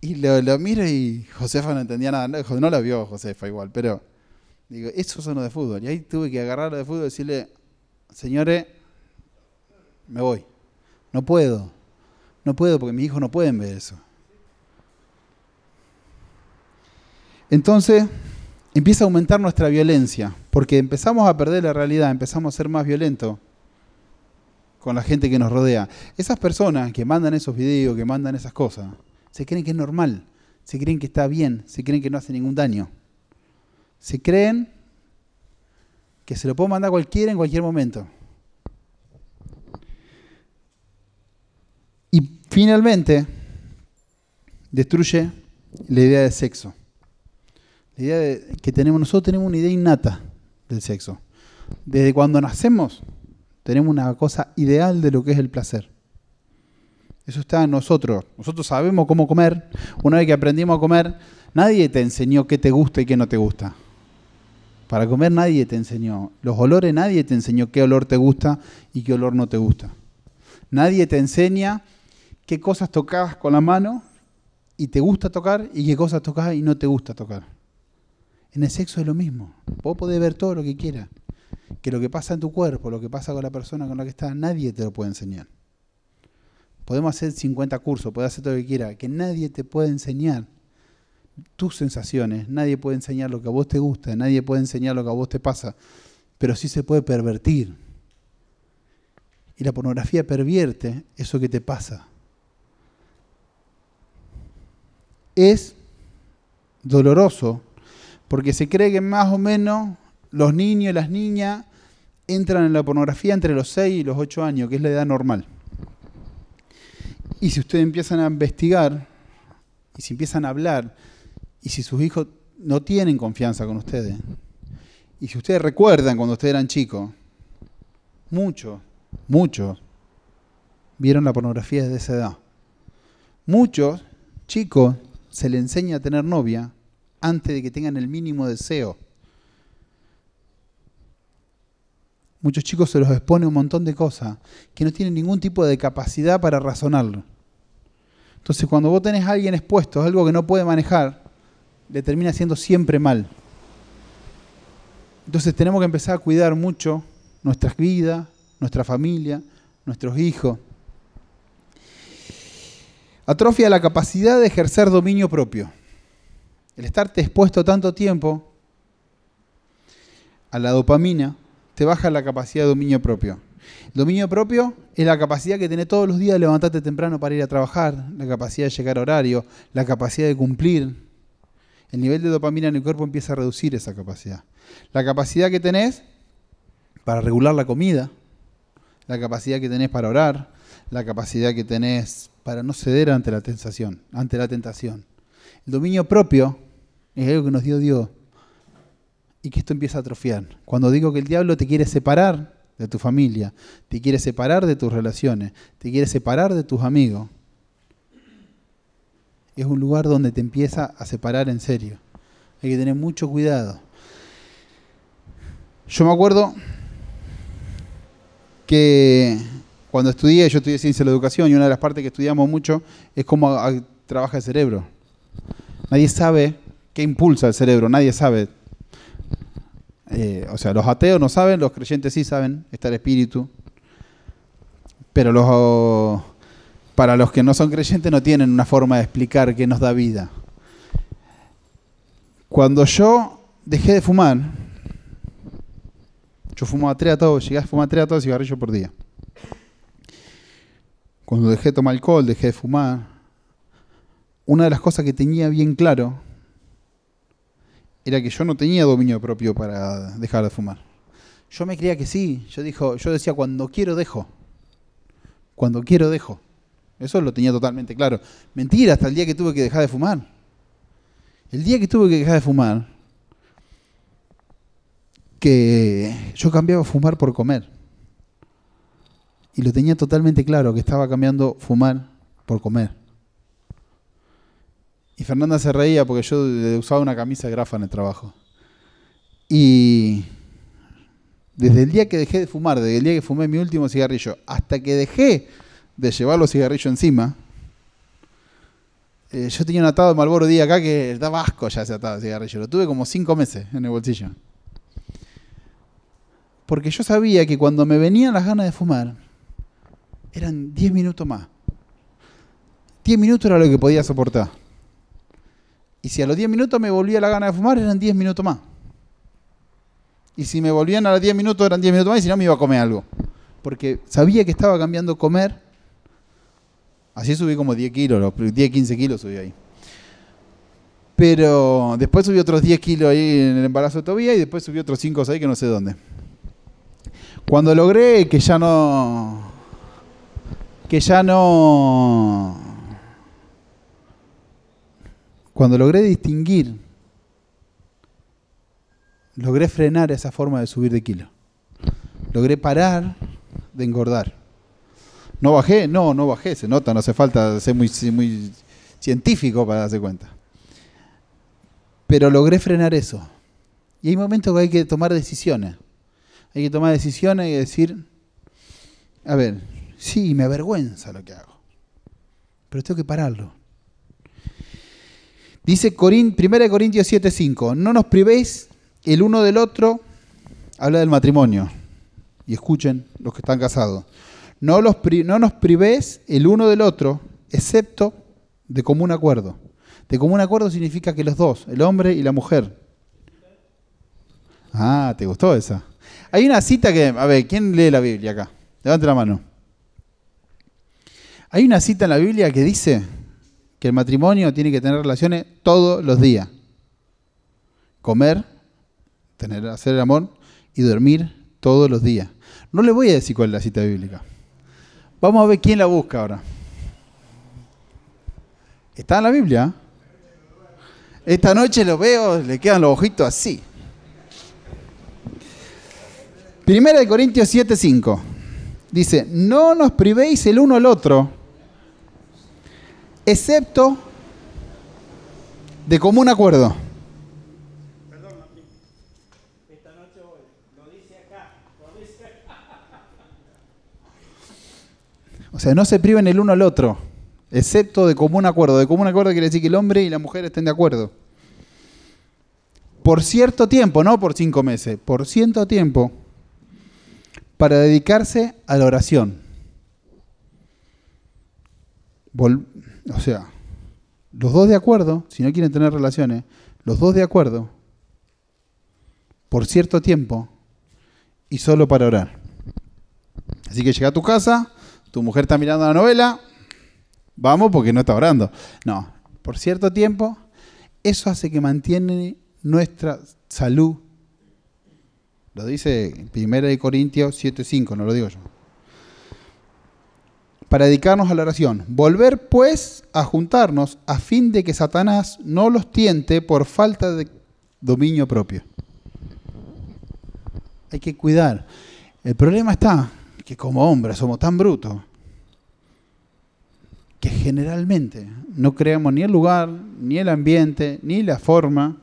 Y lo, miro y Josefa no entendía nada, no, no la vio Josefa igual, pero Digo, esos son los de fútbol. Y ahí tuve que agarrarlo de fútbol y decirle, señores, me voy. No puedo. No puedo porque mis hijos no pueden ver eso. Entonces empieza a aumentar nuestra violencia, porque empezamos a perder la realidad, empezamos a ser más violentos con la gente que nos rodea. Esas personas que mandan esos videos, que mandan esas cosas, se creen que es normal, se creen que está bien, se creen que no hace ningún daño. Se creen que se lo puede mandar cualquiera en cualquier momento. Y finalmente destruye la idea de sexo. La idea de, que tenemos, nosotros tenemos una idea innata del sexo. Desde cuando nacemos tenemos una cosa ideal de lo que es el placer. Eso está en nosotros. Nosotros sabemos cómo comer. Una vez que aprendimos a comer, nadie te enseñó qué te gusta y qué no te gusta. Para comer nadie te enseñó. Los olores nadie te enseñó qué olor te gusta y qué olor no te gusta. Nadie te enseña qué cosas tocas con la mano y te gusta tocar y qué cosas tocas y no te gusta tocar. En el sexo es lo mismo. Vos podés ver todo lo que quieras. Que lo que pasa en tu cuerpo, lo que pasa con la persona con la que estás, nadie te lo puede enseñar. Podemos hacer 50 cursos, podés hacer todo lo que quieras, que nadie te puede enseñar tus sensaciones, nadie puede enseñar lo que a vos te gusta, nadie puede enseñar lo que a vos te pasa, pero sí se puede pervertir. Y la pornografía pervierte eso que te pasa. Es doloroso porque se cree que más o menos los niños y las niñas entran en la pornografía entre los 6 y los 8 años, que es la edad normal. Y si ustedes empiezan a investigar, y si empiezan a hablar, y si sus hijos no tienen confianza con ustedes, y si ustedes recuerdan cuando ustedes eran chicos, muchos, muchos vieron la pornografía desde esa edad. Muchos chicos se les enseña a tener novia antes de que tengan el mínimo deseo. Muchos chicos se los expone un montón de cosas que no tienen ningún tipo de capacidad para razonarlo. Entonces, cuando vos tenés a alguien expuesto a algo que no puede manejar, le termina haciendo siempre mal. Entonces, tenemos que empezar a cuidar mucho nuestras vidas, nuestra familia, nuestros hijos. Atrofia la capacidad de ejercer dominio propio. El estarte expuesto tanto tiempo a la dopamina te baja la capacidad de dominio propio. El dominio propio es la capacidad que tenés todos los días de levantarte temprano para ir a trabajar, la capacidad de llegar a horario, la capacidad de cumplir. El nivel de dopamina en el cuerpo empieza a reducir esa capacidad. La capacidad que tenés para regular la comida, la capacidad que tenés para orar, la capacidad que tenés para no ceder ante la tentación, ante la tentación. El dominio propio es algo que nos dio Dios y que esto empieza a atrofiar. Cuando digo que el diablo te quiere separar de tu familia, te quiere separar de tus relaciones, te quiere separar de tus amigos, es un lugar donde te empieza a separar en serio. Hay que tener mucho cuidado. Yo me acuerdo que cuando estudié, yo estudié ciencia de la educación y una de las partes que estudiamos mucho es cómo trabaja el cerebro. Nadie sabe qué impulsa el cerebro, nadie sabe. Eh, o sea, los ateos no saben, los creyentes sí saben, está el espíritu. Pero los, para los que no son creyentes no tienen una forma de explicar qué nos da vida. Cuando yo dejé de fumar, yo fumaba tres a todos, llegué a fumar tres a todos cigarrillos por día. Cuando dejé de tomar alcohol, dejé de fumar, una de las cosas que tenía bien claro era que yo no tenía dominio propio para dejar de fumar. Yo me creía que sí. Yo, dijo, yo decía, cuando quiero, dejo. Cuando quiero, dejo. Eso lo tenía totalmente claro. Mentira, hasta el día que tuve que dejar de fumar. El día que tuve que dejar de fumar, que yo cambiaba fumar por comer. Y lo tenía totalmente claro, que estaba cambiando fumar por comer. Y Fernanda se reía porque yo usaba una camisa de grafa en el trabajo. Y desde el día que dejé de fumar, desde el día que fumé mi último cigarrillo, hasta que dejé de llevar los cigarrillos encima, eh, yo tenía un atado de Malboro día acá que daba asco ya ese atado de cigarrillo. Lo tuve como cinco meses en el bolsillo. Porque yo sabía que cuando me venían las ganas de fumar, eran 10 minutos más. 10 minutos era lo que podía soportar. Y si a los 10 minutos me volvía la gana de fumar, eran 10 minutos más. Y si me volvían a los 10 minutos, eran 10 minutos más, y si no, me iba a comer algo. Porque sabía que estaba cambiando comer. Así subí como 10 kilos, los 10, 15 kilos subí ahí. Pero después subí otros 10 kilos ahí en el embarazo de Tobía y después subí otros 5 o 6 que no sé dónde. Cuando logré que ya no. que ya no. Cuando logré distinguir, logré frenar esa forma de subir de kilo. Logré parar de engordar. ¿No bajé? No, no bajé, se nota, no hace falta ser muy, muy científico para darse cuenta. Pero logré frenar eso. Y hay momentos que hay que tomar decisiones. Hay que tomar decisiones y decir, a ver, sí, me avergüenza lo que hago, pero tengo que pararlo. Dice 1 Corintios 7:5, no nos privéis el uno del otro, habla del matrimonio, y escuchen los que están casados, no, los, no nos privéis el uno del otro, excepto de común acuerdo. De común acuerdo significa que los dos, el hombre y la mujer. Ah, ¿te gustó esa? Hay una cita que, a ver, ¿quién lee la Biblia acá? Levante la mano. Hay una cita en la Biblia que dice que el matrimonio tiene que tener relaciones todos los días. Comer, tener, hacer el amor y dormir todos los días. No le voy a decir cuál es la cita bíblica. Vamos a ver quién la busca ahora. Está en la Biblia. Esta noche lo veo, le quedan los ojitos así. Primera de Corintios 7:5. Dice, no nos privéis el uno al otro, excepto de común acuerdo. O sea, no se priven el uno al otro, excepto de común acuerdo. De común acuerdo quiere decir que el hombre y la mujer estén de acuerdo. Por cierto tiempo, no por cinco meses, por cierto tiempo para dedicarse a la oración. O sea, los dos de acuerdo, si no quieren tener relaciones, los dos de acuerdo, por cierto tiempo y solo para orar. Así que llega a tu casa, tu mujer está mirando la novela, vamos porque no está orando. No, por cierto tiempo, eso hace que mantiene nuestra salud lo dice 1 Corintios 7:5, no lo digo yo. Para dedicarnos a la oración. Volver pues a juntarnos a fin de que Satanás no los tiente por falta de dominio propio. Hay que cuidar. El problema está que como hombres somos tan brutos que generalmente no creamos ni el lugar, ni el ambiente, ni la forma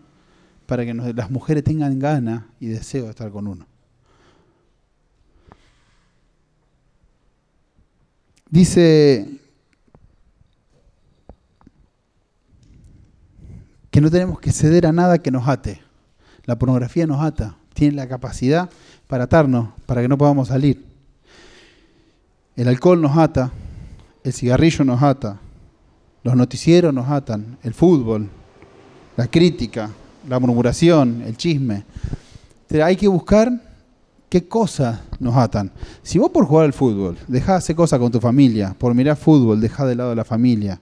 para que las mujeres tengan ganas y deseo de estar con uno. Dice que no tenemos que ceder a nada que nos ate. La pornografía nos ata, tiene la capacidad para atarnos, para que no podamos salir. El alcohol nos ata, el cigarrillo nos ata, los noticieros nos atan, el fútbol, la crítica, la murmuración, el chisme. hay que buscar qué cosas nos atan. Si vos por jugar al fútbol dejás de hacer cosas con tu familia, por mirar fútbol dejás de lado la familia,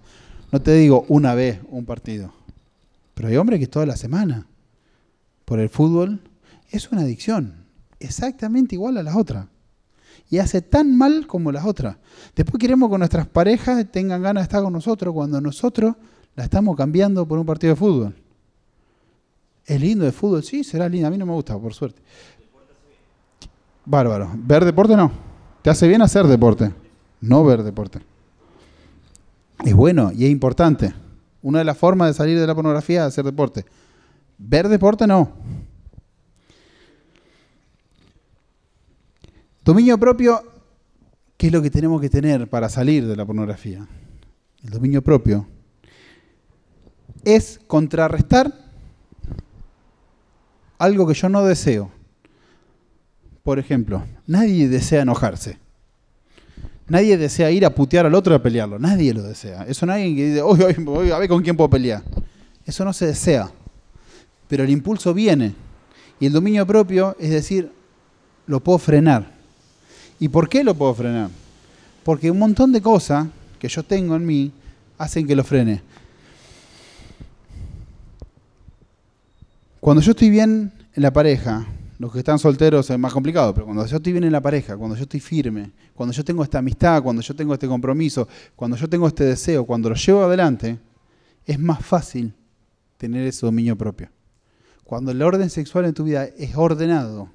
no te digo una vez un partido, pero hay hombres que toda la semana por el fútbol es una adicción, exactamente igual a las otras. Y hace tan mal como las otras. Después queremos que nuestras parejas tengan ganas de estar con nosotros cuando nosotros la estamos cambiando por un partido de fútbol. ¿Es lindo de fútbol? Sí, será lindo. A mí no me gusta, por suerte. Bárbaro. ¿Ver deporte no? Te hace bien hacer deporte, no ver deporte. Es bueno y es importante. Una de las formas de salir de la pornografía es hacer deporte. Ver deporte no. Dominio propio, ¿qué es lo que tenemos que tener para salir de la pornografía? El dominio propio es contrarrestar algo que yo no deseo por ejemplo, nadie desea enojarse. Nadie desea ir a putear al otro a pelearlo. Nadie lo desea. Eso no hay alguien que dice, hoy, a ver con quién puedo pelear. Eso no se desea. Pero el impulso viene. Y el dominio propio es decir, lo puedo frenar. ¿Y por qué lo puedo frenar? Porque un montón de cosas que yo tengo en mí hacen que lo frene. Cuando yo estoy bien en la pareja, los que están solteros es más complicado, pero cuando yo estoy bien en la pareja, cuando yo estoy firme, cuando yo tengo esta amistad, cuando yo tengo este compromiso, cuando yo tengo este deseo, cuando lo llevo adelante, es más fácil tener ese dominio propio. Cuando el orden sexual en tu vida es ordenado,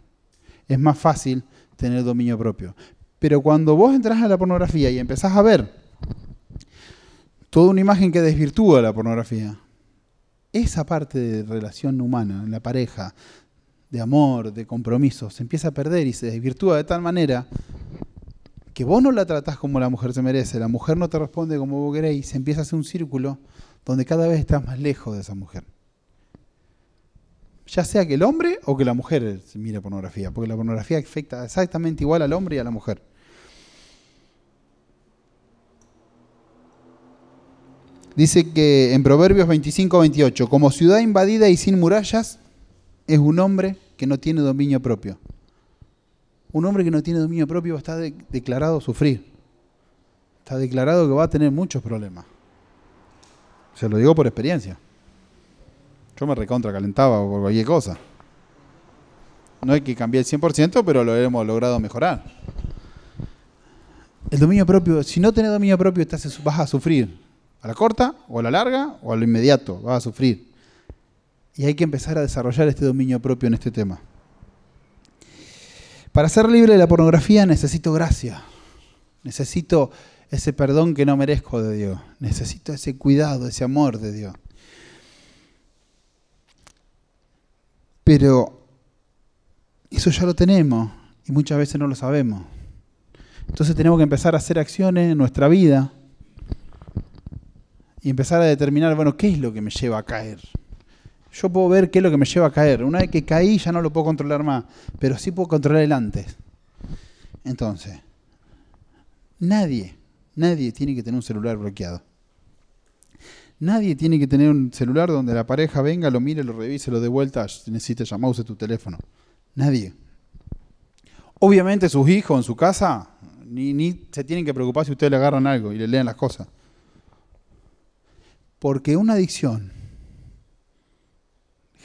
es más fácil tener dominio propio. Pero cuando vos entras a la pornografía y empezás a ver toda una imagen que desvirtúa la pornografía, esa parte de relación humana, en la pareja, de amor, de compromiso, se empieza a perder y se desvirtúa de tal manera que vos no la tratás como la mujer se merece, la mujer no te responde como vos querés y se empieza a hacer un círculo donde cada vez estás más lejos de esa mujer. Ya sea que el hombre o que la mujer mire pornografía, porque la pornografía afecta exactamente igual al hombre y a la mujer. Dice que en Proverbios 25-28, como ciudad invadida y sin murallas, es un hombre que no tiene dominio propio. Un hombre que no tiene dominio propio está declarado a sufrir. Está declarado que va a tener muchos problemas. Se lo digo por experiencia. Yo me recontra calentaba por cualquier cosa. No hay que cambiar el 100%, pero lo hemos logrado mejorar. El dominio propio, si no tenés dominio propio, vas a sufrir. A la corta, o a la larga, o a lo inmediato, vas a sufrir. Y hay que empezar a desarrollar este dominio propio en este tema. Para ser libre de la pornografía necesito gracia. Necesito ese perdón que no merezco de Dios. Necesito ese cuidado, ese amor de Dios. Pero eso ya lo tenemos y muchas veces no lo sabemos. Entonces tenemos que empezar a hacer acciones en nuestra vida y empezar a determinar, bueno, ¿qué es lo que me lleva a caer? Yo puedo ver qué es lo que me lleva a caer. Una vez que caí ya no lo puedo controlar más, pero sí puedo controlar el antes. Entonces, nadie, nadie tiene que tener un celular bloqueado. Nadie tiene que tener un celular donde la pareja venga, lo mire, lo revise, lo dé vuelta, si necesita llamar, use tu teléfono. Nadie. Obviamente sus hijos en su casa ni, ni se tienen que preocupar si ustedes le agarran algo y le leen las cosas. Porque una adicción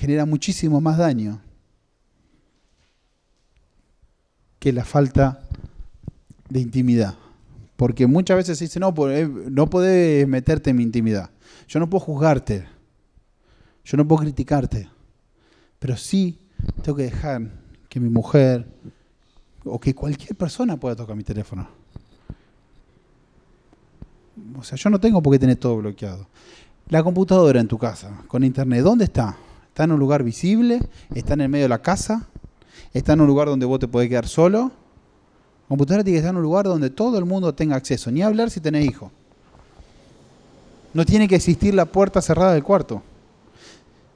genera muchísimo más daño que la falta de intimidad. Porque muchas veces se dice, no, eh, no podés meterte en mi intimidad. Yo no puedo juzgarte. Yo no puedo criticarte. Pero sí tengo que dejar que mi mujer o que cualquier persona pueda tocar mi teléfono. O sea, yo no tengo por qué tener todo bloqueado. La computadora en tu casa, con internet, ¿dónde está? Está en un lugar visible, está en el medio de la casa, está en un lugar donde vos te podés quedar solo. La computadora tiene que estar en un lugar donde todo el mundo tenga acceso, ni hablar si tenés hijos. No tiene que existir la puerta cerrada del cuarto.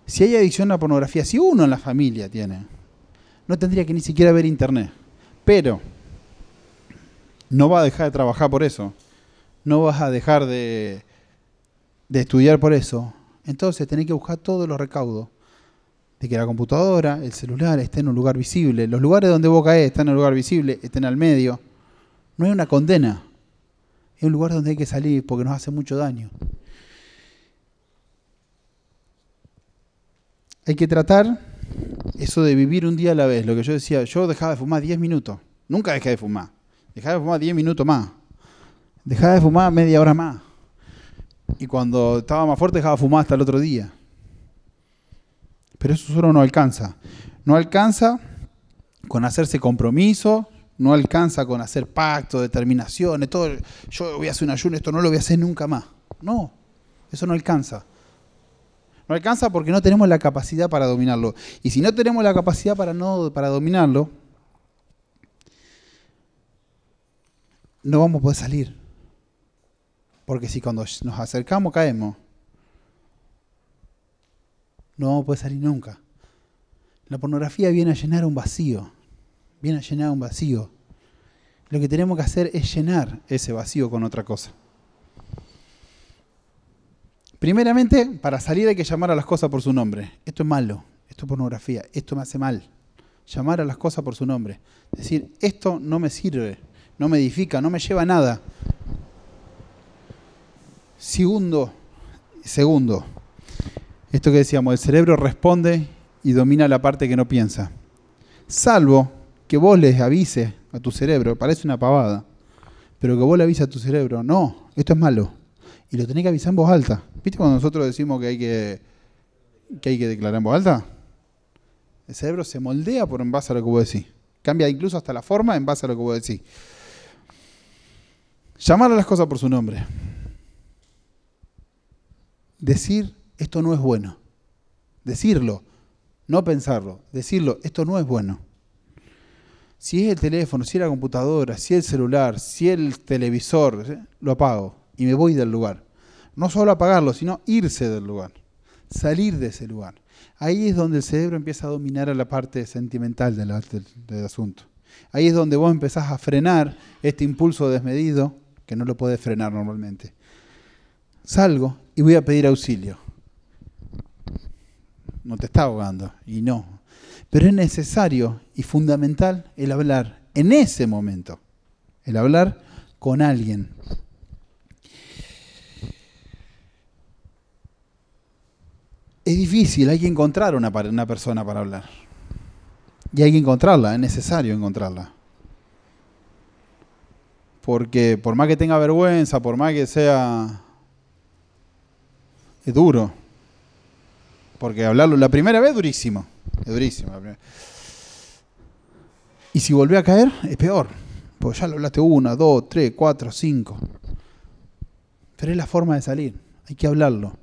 Si hay adicción a la pornografía, si uno en la familia tiene, no tendría que ni siquiera ver internet. Pero no va a dejar de trabajar por eso. No vas a dejar de, de estudiar por eso. Entonces tenés que buscar todos los recaudos que la computadora, el celular esté en un lugar visible. Los lugares donde vos caes están en un lugar visible, estén al medio. No hay una condena. Es un lugar donde hay que salir porque nos hace mucho daño. Hay que tratar eso de vivir un día a la vez. Lo que yo decía, yo dejaba de fumar 10 minutos. Nunca dejé de fumar. Dejaba de fumar 10 minutos más. Dejaba de fumar media hora más. Y cuando estaba más fuerte dejaba de fumar hasta el otro día. Pero eso solo no alcanza. No alcanza con hacerse compromiso, no alcanza con hacer pactos, determinaciones, todo. Yo voy a hacer un ayuno, esto no lo voy a hacer nunca más. No, eso no alcanza. No alcanza porque no tenemos la capacidad para dominarlo. Y si no tenemos la capacidad para, no, para dominarlo, no vamos a poder salir. Porque si cuando nos acercamos caemos, no puede salir nunca. La pornografía viene a llenar un vacío. viene a llenar un vacío. Lo que tenemos que hacer es llenar ese vacío con otra cosa. Primeramente, para salir hay que llamar a las cosas por su nombre. Esto es malo, esto es pornografía, esto me hace mal. Llamar a las cosas por su nombre. Decir, esto no me sirve, no me edifica, no me lleva a nada. Segundo, segundo, esto que decíamos, el cerebro responde y domina la parte que no piensa. Salvo que vos les avises a tu cerebro, parece una pavada, pero que vos le avises a tu cerebro, no, esto es malo. Y lo tenés que avisar en voz alta. ¿Viste cuando nosotros decimos que hay que, que, hay que declarar en voz alta? El cerebro se moldea por en base a lo que vos decís. Cambia incluso hasta la forma en base a lo que vos decís. Llamar a las cosas por su nombre. Decir, esto no es bueno. Decirlo, no pensarlo. Decirlo, esto no es bueno. Si es el teléfono, si es la computadora, si es el celular, si es el televisor, lo apago y me voy del lugar. No solo apagarlo, sino irse del lugar. Salir de ese lugar. Ahí es donde el cerebro empieza a dominar a la parte sentimental del, del asunto. Ahí es donde vos empezás a frenar este impulso desmedido que no lo podés frenar normalmente. Salgo y voy a pedir auxilio. No te está ahogando, y no. Pero es necesario y fundamental el hablar en ese momento. El hablar con alguien. Es difícil, hay que encontrar una, una persona para hablar. Y hay que encontrarla, es necesario encontrarla. Porque por más que tenga vergüenza, por más que sea... Es duro. Porque hablarlo la primera vez durísimo. Es durísimo. Y si volvió a caer, es peor. Porque ya lo hablaste una, dos, tres, cuatro, cinco. Pero es la forma de salir. Hay que hablarlo.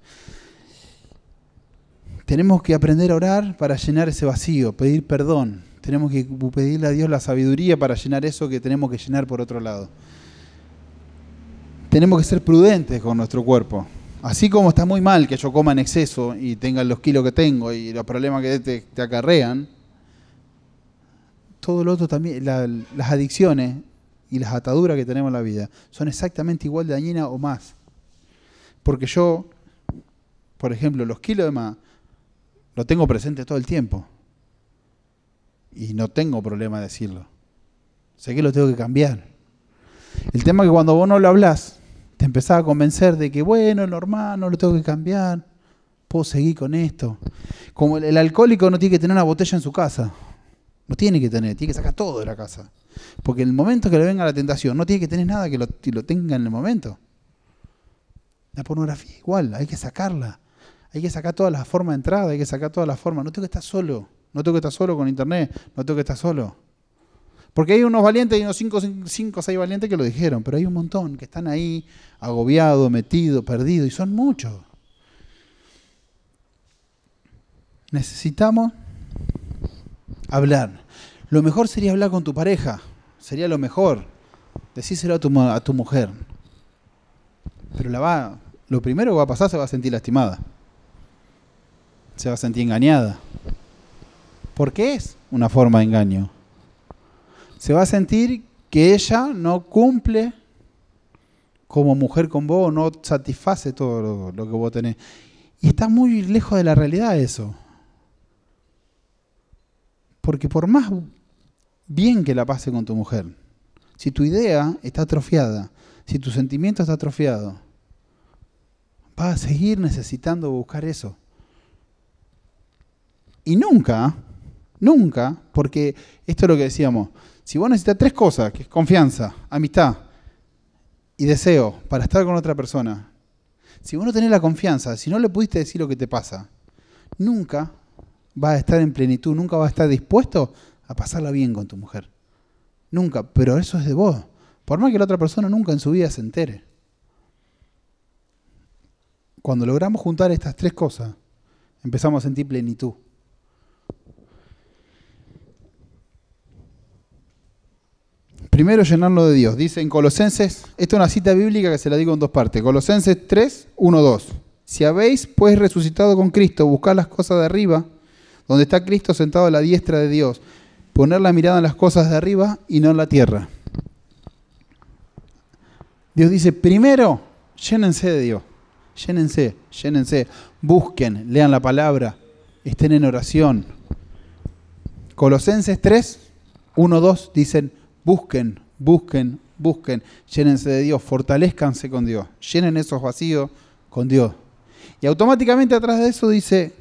Tenemos que aprender a orar para llenar ese vacío, pedir perdón. Tenemos que pedirle a Dios la sabiduría para llenar eso que tenemos que llenar por otro lado tenemos que ser prudentes con nuestro cuerpo. Así como está muy mal que yo coma en exceso y tenga los kilos que tengo y los problemas que te, acarrean, todo lo otro también, las adicciones y las ataduras que tenemos en la vida son exactamente igual de dañinas o más. Porque yo, por ejemplo, los kilos de más, lo tengo presente todo el tiempo. Y no tengo problema de decirlo. Sé que lo tengo que cambiar. El tema es que cuando vos no lo hablas, te empezaba a convencer de que, bueno, normal, no lo tengo que cambiar, puedo seguir con esto. Como el, alcohólico no tiene que tener una botella en su casa, no tiene que tener, tiene que sacar todo de la casa. Porque en el momento que le venga la tentación, no tiene que tener nada que lo, lo tenga en el momento. La pornografía igual, hay que sacarla. Hay que sacar todas las formas de entrada, hay que sacar todas las formas. No tengo que estar solo, no tengo que estar solo con internet, no tengo que estar solo. Porque hay unos valientes y unos 5 o 6 valientes que lo dijeron, pero hay un montón que están ahí agobiados, metidos, perdidos, y son muchos. Necesitamos hablar. Lo mejor sería hablar con tu pareja, sería lo mejor. Decíselo a tu, a tu mujer. Pero la va, lo primero que va a pasar se va a sentir lastimada. Se va a sentir engañada. Porque es una forma de engaño se va a sentir que ella no cumple como mujer con vos, no satisface todo lo, que vos tenés. Y está muy lejos de la realidad eso. Porque por más bien que la pase con tu mujer, si tu idea está atrofiada, si tu sentimiento está atrofiado, vas a seguir necesitando buscar eso. Y nunca, nunca, porque esto es lo que decíamos, si vos necesitas tres cosas, que es confianza, amistad y deseo para estar con otra persona, si vos no tenés la confianza, si no le pudiste decir lo que te pasa, nunca vas a estar en plenitud, nunca vas a estar dispuesto a pasarla bien con tu mujer. Nunca, pero eso es de vos. Por más que la otra persona nunca en su vida se entere. Cuando logramos juntar estas tres cosas, empezamos a sentir plenitud. Primero llenarlo de Dios. Dice en Colosenses, esta es una cita bíblica que se la digo en dos partes. Colosenses 3, 1, 2. Si habéis pues resucitado con Cristo, buscad las cosas de arriba, donde está Cristo sentado a la diestra de Dios. poner la mirada en las cosas de arriba y no en la tierra. Dios dice, primero, llénense de Dios. Llénense, llénense. Busquen, lean la palabra, estén en oración. Colosenses 3, 1, 2 dicen, busquen, busquen, busquen, llénense de Dios, fortalezcanse con Dios, llenen esos vacíos con Dios. Y automáticamente atrás de eso dice,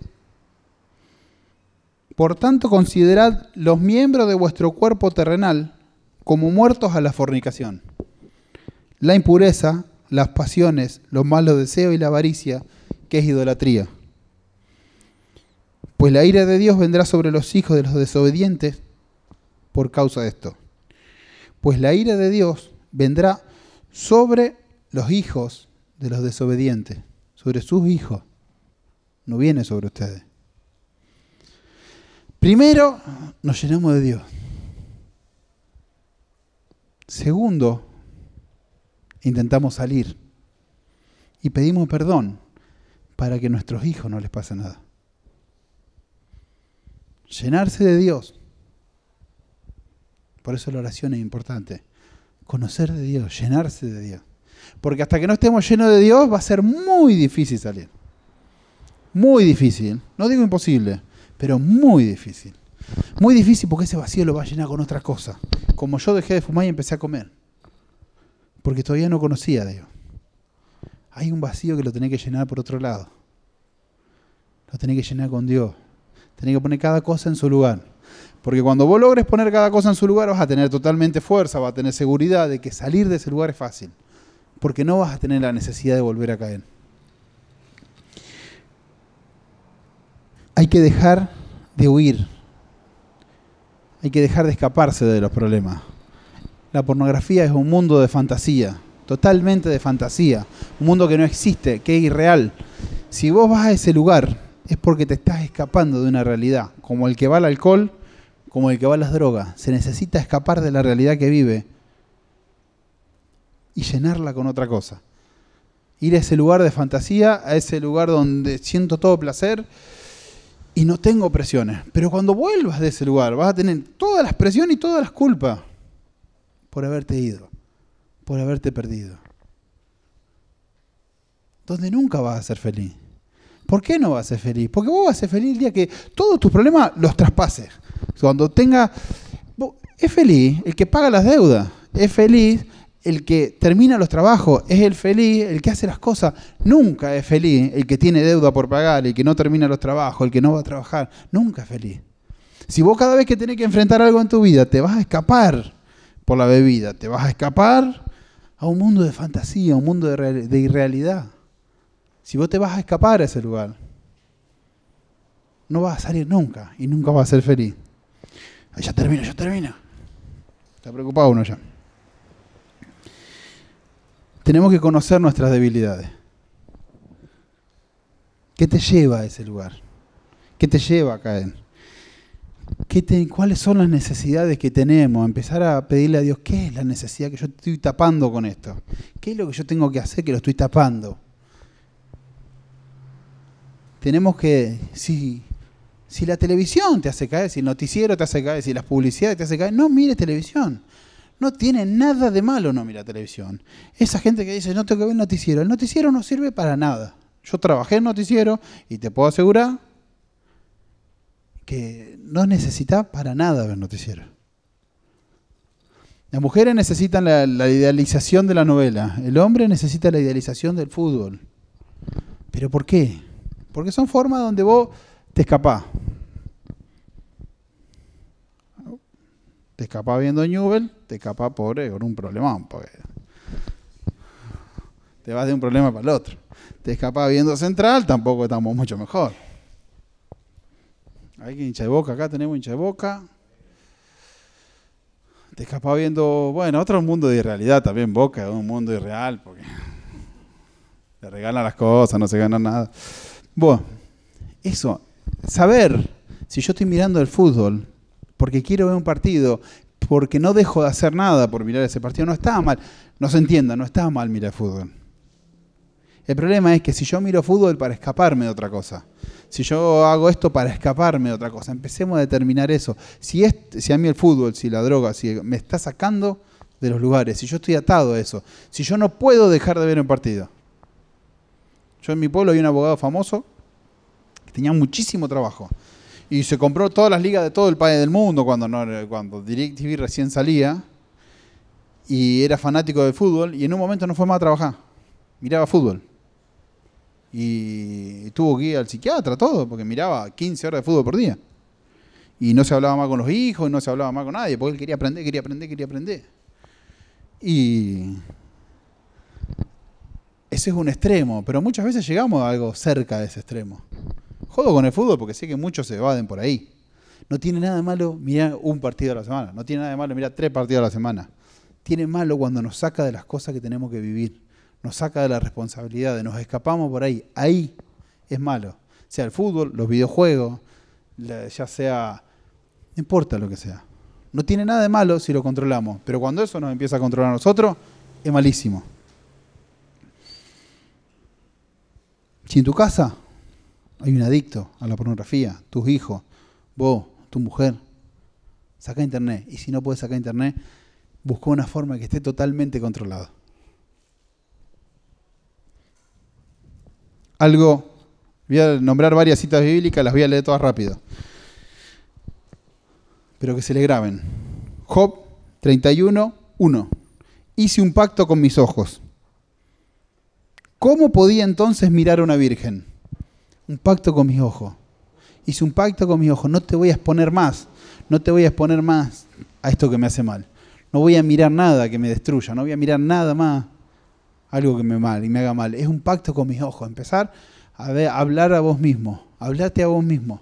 por tanto considerad los miembros de vuestro cuerpo terrenal como muertos a la fornicación, la impureza, las pasiones, los malos deseos y la avaricia, que es idolatría. Pues la ira de Dios vendrá sobre los hijos de los desobedientes por causa de esto. Pues la ira de Dios vendrá sobre los hijos de los desobedientes, sobre sus hijos. No viene sobre ustedes. Primero, nos llenamos de Dios. Segundo, intentamos salir y pedimos perdón para que a nuestros hijos no les pase nada. Llenarse de Dios. Por eso la oración es importante. Conocer de Dios, llenarse de Dios. Porque hasta que no estemos llenos de Dios va a ser muy difícil salir. Muy difícil. No digo imposible, pero muy difícil. Muy difícil porque ese vacío lo va a llenar con otra cosa. Como yo dejé de fumar y empecé a comer. Porque todavía no conocía a Dios. Hay un vacío que lo tenés que llenar por otro lado. Lo tenés que llenar con Dios. Tenés que poner cada cosa en su lugar. Porque cuando vos logres poner cada cosa en su lugar, vas a tener totalmente fuerza, vas a tener seguridad de que salir de ese lugar es fácil. Porque no vas a tener la necesidad de volver a caer. Hay que dejar de huir. Hay que dejar de escaparse de los problemas. La pornografía es un mundo de fantasía, totalmente de fantasía. Un mundo que no existe, que es irreal. Si vos vas a ese lugar, es porque te estás escapando de una realidad, como el que va al alcohol, como el que va a las drogas. Se necesita escapar de la realidad que vive y llenarla con otra cosa. Ir a ese lugar de fantasía, a ese lugar donde siento todo placer y no tengo presiones. Pero cuando vuelvas de ese lugar vas a tener todas las presiones y todas las culpas por haberte ido, por haberte perdido. Donde nunca vas a ser feliz. ¿Por qué no vas a ser feliz? Porque vos vas a ser feliz el día que todos tus problemas los traspases. Cuando tenga... Es feliz el que paga las deudas. Es feliz el que termina los trabajos. Es el feliz el que hace las cosas. Nunca es feliz el que tiene deuda por pagar, el que no termina los trabajos, el que no va a trabajar. Nunca es feliz. Si vos cada vez que tenés que enfrentar algo en tu vida te vas a escapar por la bebida, te vas a escapar a un mundo de fantasía, a un mundo de, de irrealidad. Si vos te vas a escapar a ese lugar, no vas a salir nunca y nunca vas a ser feliz. Ya termina, ya termina. Está preocupado uno ya. Tenemos que conocer nuestras debilidades. ¿Qué te lleva a ese lugar? ¿Qué te lleva a caer? ¿Qué ¿Cuáles son las necesidades que tenemos? Empezar a pedirle a Dios, ¿qué es la necesidad que yo estoy tapando con esto? ¿Qué es lo que yo tengo que hacer que lo estoy tapando? tenemos que, si, si la televisión te hace caer, si el noticiero te hace caer, si las publicidades te hace caer, no mires televisión. No tiene nada de malo no mirar televisión. Esa gente que dice, no tengo que ver el noticiero, el noticiero no sirve para nada. Yo trabajé en noticiero y te puedo asegurar que no necesita para nada ver noticiero. Las mujeres necesitan la, la, idealización de la novela, el hombre necesita la idealización del fútbol. ¿Pero por qué? Porque son formas donde vos te escapás. Te escapás viendo Newell, te escapás pobre con un problemón. Te vas de un problema para el otro. Te escapás viendo Central, tampoco estamos mucho mejor. Hay hincha de boca, acá tenemos hincha de boca. Te escapás viendo, bueno, otro mundo de irrealidad también, Boca, un mundo irreal, porque te regalan las cosas, no se gana nada. Bueno, eso, saber si yo estoy mirando el fútbol porque quiero ver un partido, porque no dejo de hacer nada por mirar ese partido, no está mal. No se entienda, no está mal mirar fútbol. El problema es que si yo miro fútbol para escaparme de otra cosa, si yo hago esto para escaparme de otra cosa, empecemos a determinar eso. Si, es, si a mí el fútbol, si la droga, si me está sacando de los lugares, si yo estoy atado a eso, si yo no puedo dejar de ver un partido. Yo en mi pueblo había un abogado famoso tenía muchísimo trabajo y se compró todas las ligas de todo el país del mundo cuando, no, cuando DirecTV recién salía y era fanático del fútbol y en un momento no fue más a trabajar, miraba fútbol. Y tuvo que ir al psiquiatra, todo, porque miraba 15 horas de fútbol por día. Y no se hablaba más con los hijos, no se hablaba más con nadie, porque él quería aprender, quería aprender, quería aprender. Y ese es un extremo, pero muchas veces llegamos a algo cerca de ese extremo. Jodo con el fútbol porque sé que muchos se evaden por ahí. No tiene nada de malo mirar un partido a la semana, no tiene nada de malo mirar tres partidos a la semana. Tiene malo cuando nos saca de las cosas que tenemos que vivir, nos saca de la responsabilidad, nos escapamos por ahí. Ahí es malo. Sea el fútbol, los videojuegos, ya sea, no importa lo que sea. No tiene nada de malo si lo controlamos, pero cuando eso nos empieza a controlar a nosotros, es malísimo. Si en tu casa hay un adicto a la pornografía, tus hijos, vos, tu mujer, saca internet. Y si no puedes sacar internet, busca una forma que esté totalmente controlado. Algo, voy a nombrar varias citas bíblicas, las voy a leer todas rápido. Pero que se le graben. Job 31, 1. Hice un pacto con mis ojos. ¿Cómo podía entonces mirar a una virgen? Un pacto con mis ojos. Hice un pacto con mis ojos. No te voy a exponer más. No te voy a exponer más a esto que me hace mal. No voy a mirar nada que me destruya. No voy a mirar nada más algo que me mal y me haga mal. Es un pacto con mis ojos. Empezar a, a hablar a vos mismo. Hablarte a vos mismo.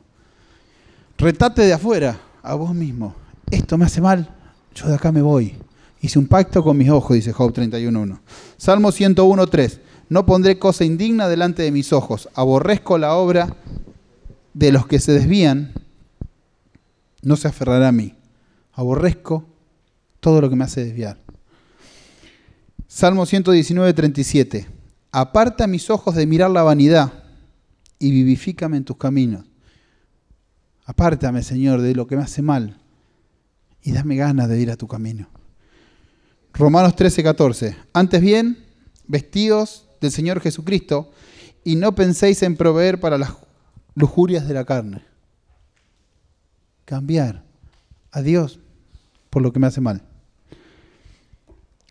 Retate de afuera a vos mismo. Esto me hace mal. Yo de acá me voy. Hice un pacto con mis ojos, dice Job 31.1. Salmo 101.3. No pondré cosa indigna delante de mis ojos. Aborrezco la obra de los que se desvían. No se aferrará a mí. Aborrezco todo lo que me hace desviar. Salmo 119, 37. Aparta mis ojos de mirar la vanidad y vivifícame en tus caminos. Apártame, Señor, de lo que me hace mal y dame ganas de ir a tu camino. Romanos 13, 14. Antes bien, vestidos del Señor Jesucristo y no penséis en proveer para las lujurias de la carne. Cambiar a Dios por lo que me hace mal.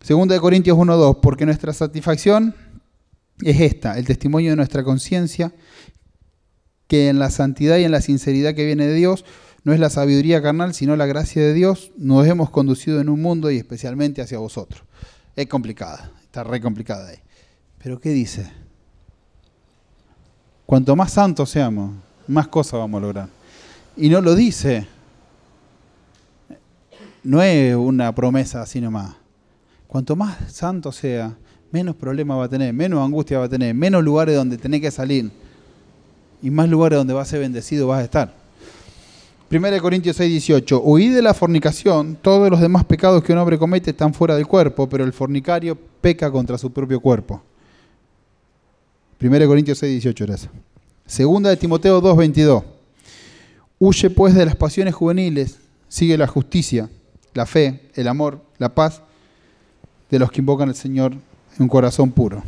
Segunda de Corintios 1.2, porque nuestra satisfacción es esta, el testimonio de nuestra conciencia, que en la santidad y en la sinceridad que viene de Dios, no es la sabiduría carnal, sino la gracia de Dios, nos hemos conducido en un mundo y especialmente hacia vosotros. Es complicada, está re complicada ahí. Pero ¿qué dice? Cuanto más santos seamos, más cosas vamos a lograr. Y no lo dice. No es una promesa así nomás. Cuanto más santo sea, menos problemas va a tener, menos angustia va a tener, menos lugares donde tenés que salir y más lugares donde va a ser bendecido vas a estar. 1 Corintios 6, 18. Huid de la fornicación. Todos los demás pecados que un hombre comete están fuera del cuerpo, pero el fornicario peca contra su propio cuerpo. 1 Corintios 6, 18 era Segunda de Timoteo 2, 22. Huye pues de las pasiones juveniles, sigue la justicia, la fe, el amor, la paz de los que invocan al Señor en un corazón puro.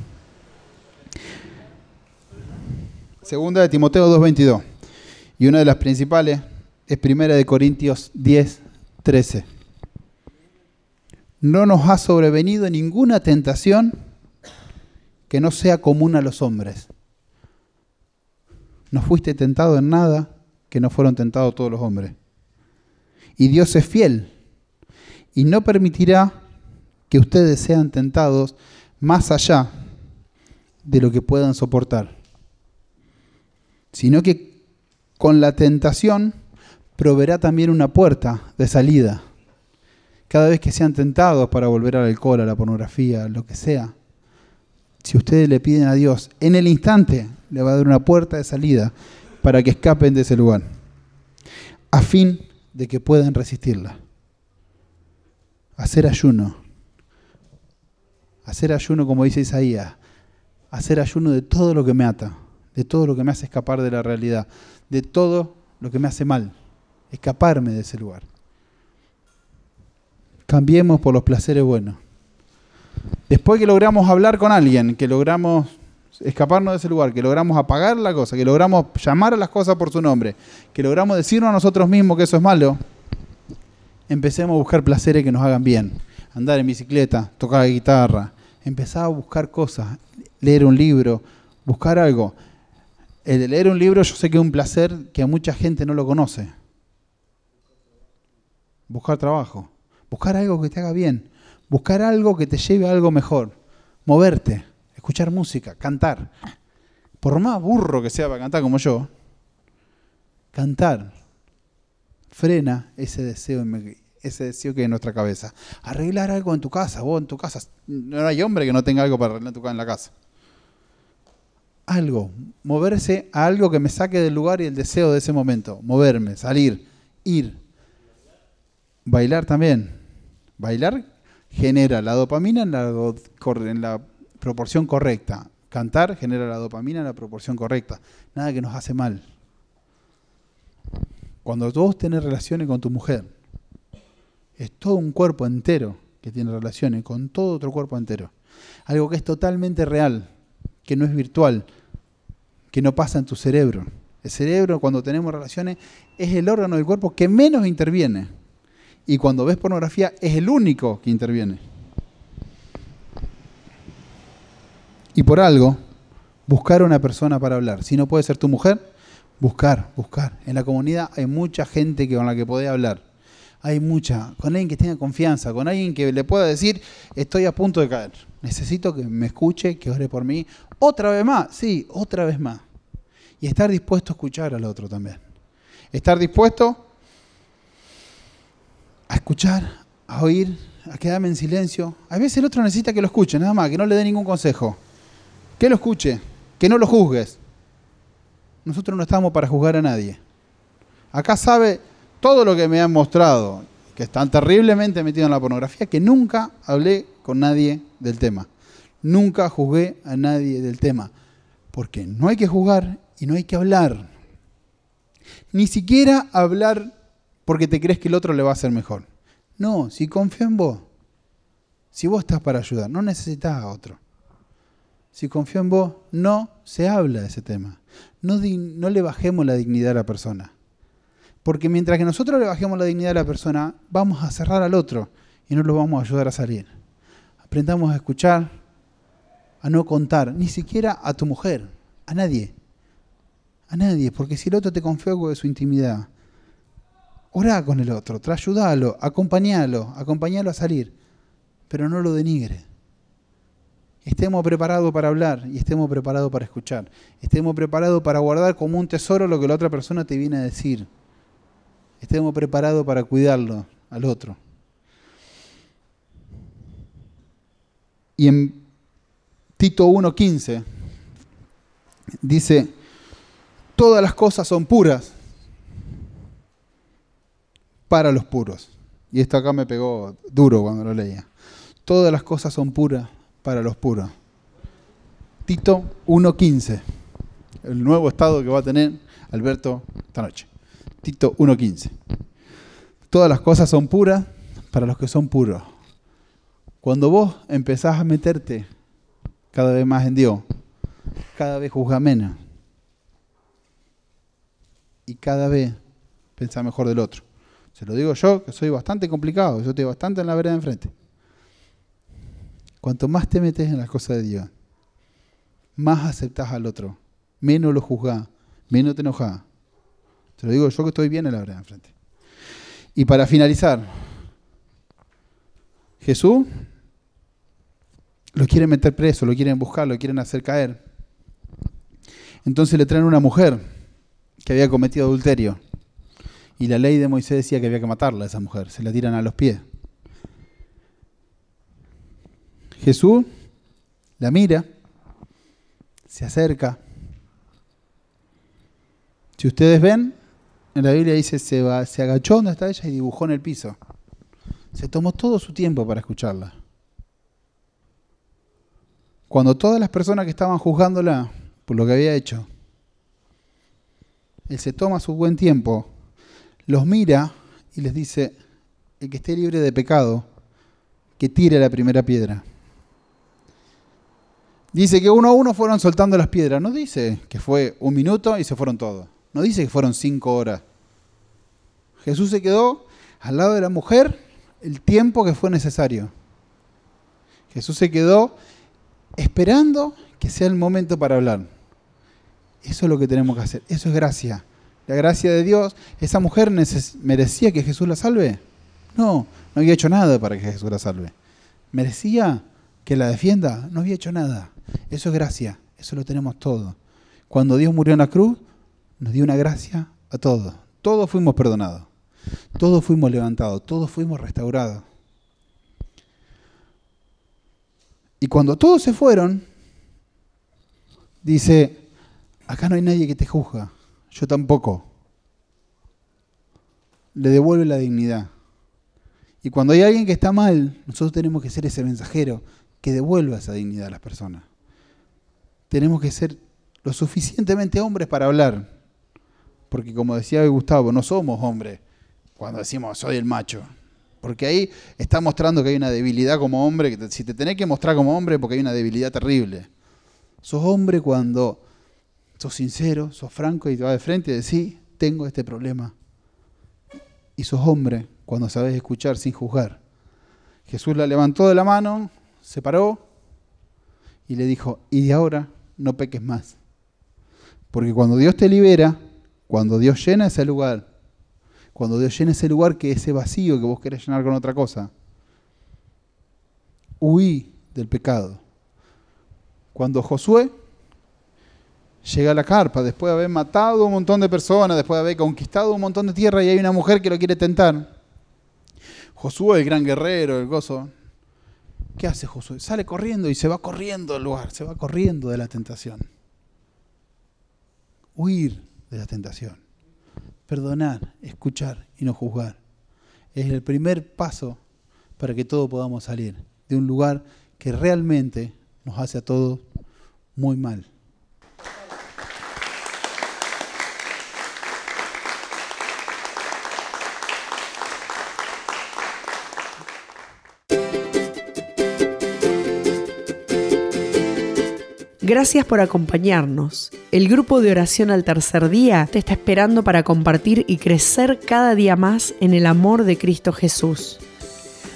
Segunda de Timoteo 2.22. Y una de las principales es Primera de Corintios 10, 13. No nos ha sobrevenido ninguna tentación que no sea común a los hombres. No fuiste tentado en nada que no fueron tentados todos los hombres. Y Dios es fiel y no permitirá que ustedes sean tentados más allá de lo que puedan soportar, sino que con la tentación proveerá también una puerta de salida. Cada vez que sean tentados para volver al alcohol, a la pornografía, lo que sea, si ustedes le piden a Dios, en el instante le va a dar una puerta de salida para que escapen de ese lugar, a fin de que puedan resistirla. Hacer ayuno hacer ayuno como dice Isaías, hacer ayuno de todo lo que me ata, de todo lo que me hace escapar de la realidad, de todo lo que me hace mal, escaparme de ese lugar. Cambiemos por los placeres buenos. Después que logramos hablar con alguien, que logramos escaparnos de ese lugar, que logramos apagar la cosa, que logramos llamar a las cosas por su nombre, que logramos decirnos a nosotros mismos que eso es malo, empecemos a buscar placeres que nos hagan bien. Andar en bicicleta, tocar guitarra, empezar a buscar cosas, leer un libro, buscar algo. El de leer un libro yo sé que es un placer que a mucha gente no lo conoce. Buscar trabajo, buscar algo que te haga bien, buscar algo que te lleve a algo mejor, moverte, escuchar música, cantar. Por más burro que sea para cantar como yo, cantar frena ese deseo, ese deseo que hay en nuestra cabeza. Arreglar algo en tu casa, vos en tu casa. No hay hombre que no tenga algo para arreglar en la casa. Algo, moverse a algo que me saque del lugar y el deseo de ese momento. Moverme, salir, ir. Bailar también. Bailar genera la dopamina en la, en la proporción correcta. Cantar genera la dopamina en la proporción correcta. Nada que nos hace mal. Cuando vos tenés relaciones con tu mujer, es todo un cuerpo entero que tiene relaciones con todo otro cuerpo entero. Algo que es totalmente real, que no es virtual, que no pasa en tu cerebro. El cerebro, cuando tenemos relaciones, es el órgano del cuerpo que menos interviene. Y cuando ves pornografía, es el único que interviene. Y por algo, buscar una persona para hablar. Si no puede ser tu mujer, buscar, buscar. En la comunidad hay mucha gente con la que podés hablar. Hay mucha, con alguien que tenga confianza, con alguien que le pueda decir, estoy a punto de caer. Necesito que me escuche, que ore por mí. Otra vez más, sí, otra vez más. Y estar dispuesto a escuchar al otro también. Estar dispuesto a escuchar, a oír, a quedarme en silencio. A veces el otro necesita que lo escuche, nada más, que no le dé ningún consejo. Que lo escuche, que no lo juzgues. Nosotros no estamos para juzgar a nadie. Acá sabe todo lo que me han mostrado, que están terriblemente metidos en la pornografía, que nunca hablé con nadie del tema. Nunca juzgué a nadie del tema. Porque no hay que juzgar y no hay que hablar. Ni siquiera hablar porque te crees que el otro le va a hacer mejor. No, si confío en vos, si vos estás para ayudar, no necesitas a otro si confío en vos, no se habla de ese tema. No, no le bajemos la dignidad a la persona. Porque mientras que nosotros le bajemos la dignidad a la persona, vamos a cerrar al otro y no lo vamos a ayudar a salir. Aprendamos a escuchar, a no contar, ni siquiera a tu mujer, a nadie. A nadie, porque si el otro te confía algo de su intimidad, orá con el otro, ayúdalo, acompañalo, acompañalo a salir, pero no lo denigre estemos preparados para hablar y estemos preparados para escuchar. Estemos preparados para guardar como un tesoro lo que la otra persona te viene a decir. Estemos preparados para cuidarlo al otro. Y en Tito 1.15 dice, todas las cosas son puras para los puros. Y esto acá me pegó duro cuando lo leía. Todas las cosas son puras para los puros. Tito 1.15, el nuevo estado que va a tener Alberto esta noche. Tito 1.15. Todas las cosas son puras para los que son puros. Cuando vos empezás a meterte cada vez más en Dios, cada vez juzga menos y cada vez pensás mejor del otro. Se lo digo yo, que soy bastante complicado, yo estoy bastante en la vereda enfrente. Cuanto más te metes en las cosas de Dios, más aceptás al otro, menos lo juzgás, menos te enojás. Te lo digo yo que estoy bien en la verdad enfrente. Y para finalizar, Jesús lo quieren meter preso, lo quieren buscar, lo quieren hacer caer. Entonces le traen una mujer que había cometido adulterio. Y la ley de Moisés decía que había que matarla a esa mujer. Se la tiran a los pies. Jesús la mira, se acerca. Si ustedes ven, en la Biblia dice, se, va, se agachó donde está ella y dibujó en el piso. Se tomó todo su tiempo para escucharla. cuando todas las personas que estaban juzgándola por lo que había hecho, él se toma su buen tiempo, los mira y les dice, el que esté libre de pecado, que tire la primera piedra. Dice que uno a uno fueron soltando las piedras. No dice que fue un minuto y se fueron todos. No dice que fueron cinco horas. Jesús se quedó al lado de la mujer el tiempo que fue necesario. Jesús se quedó esperando que sea el momento para hablar. Eso es lo que tenemos que hacer. Eso es gracia. La gracia de Dios. ¿Esa mujer merecía que Jesús la salve? No, no había hecho nada para que Jesús la salve. ¿Merecía que la defienda? No había hecho nada. Eso es gracia. Eso lo tenemos todo. Cuando Dios murió en la cruz, nos dio una gracia a todos. Todos fuimos perdonados. Todos fuimos levantados. Todos fuimos restaurados. Y cuando todos se fueron, dice, acá no hay nadie que te juzga, yo tampoco. Le devuelve la dignidad. Y cuando hay alguien que está mal, nosotros tenemos que ser ese mensajero que devuelva esa dignidad a las personas. Tenemos que ser lo suficientemente hombres para hablar. Porque como decía Gustavo, no somos hombres cuando decimos soy el macho. Porque ahí está mostrando que hay una debilidad como hombre. Si te tenés que mostrar como hombre, porque hay una debilidad terrible. Sos hombre cuando sos sincero, sos franco y te vas de frente y decís, tengo este problema. Y sos hombre cuando sabes escuchar sin juzgar. Jesús la levantó de la mano, se paró y le dijo, y de ahora no peques más. Porque cuando Dios te libera, cuando Dios llena ese lugar, cuando Dios llena ese lugar que ese vacío que vos querés llenar con otra cosa, huí del pecado. Cuando Josué llega a la carpa, después de haber matado a un montón de personas, después de haber conquistado un montón de tierra y hay una mujer que lo quiere tentar, Josué, el gran guerrero, el gozo, ¿qué hace Josué? Sale corriendo y se va corriendo del lugar, se va corriendo de la tentación. Huir de la tentación perdonar, escuchar y no juzgar. Es el primer paso para que todos podamos salir de un lugar que realmente nos hace a todos muy mal. Gracias por acompañarnos. El grupo de oración al tercer día te está esperando para compartir y crecer cada día más en el amor de Cristo Jesús.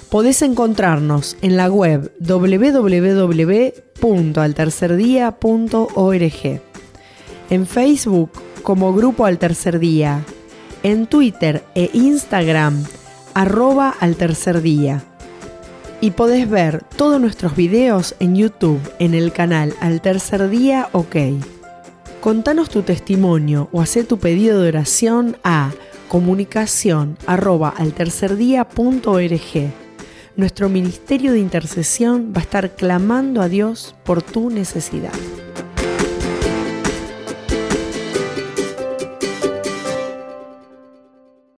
Podés encontrarnos en la web www.altercerdia.org, en Facebook como Grupo al Tercer Día, en Twitter e Instagram arroba al tercer día y podés ver todos nuestros videos en YouTube en el canal Al Tercer Día OK. Contanos tu testimonio o haz tu pedido de oración a comunicación Nuestro ministerio de intercesión va a estar clamando a Dios por tu necesidad.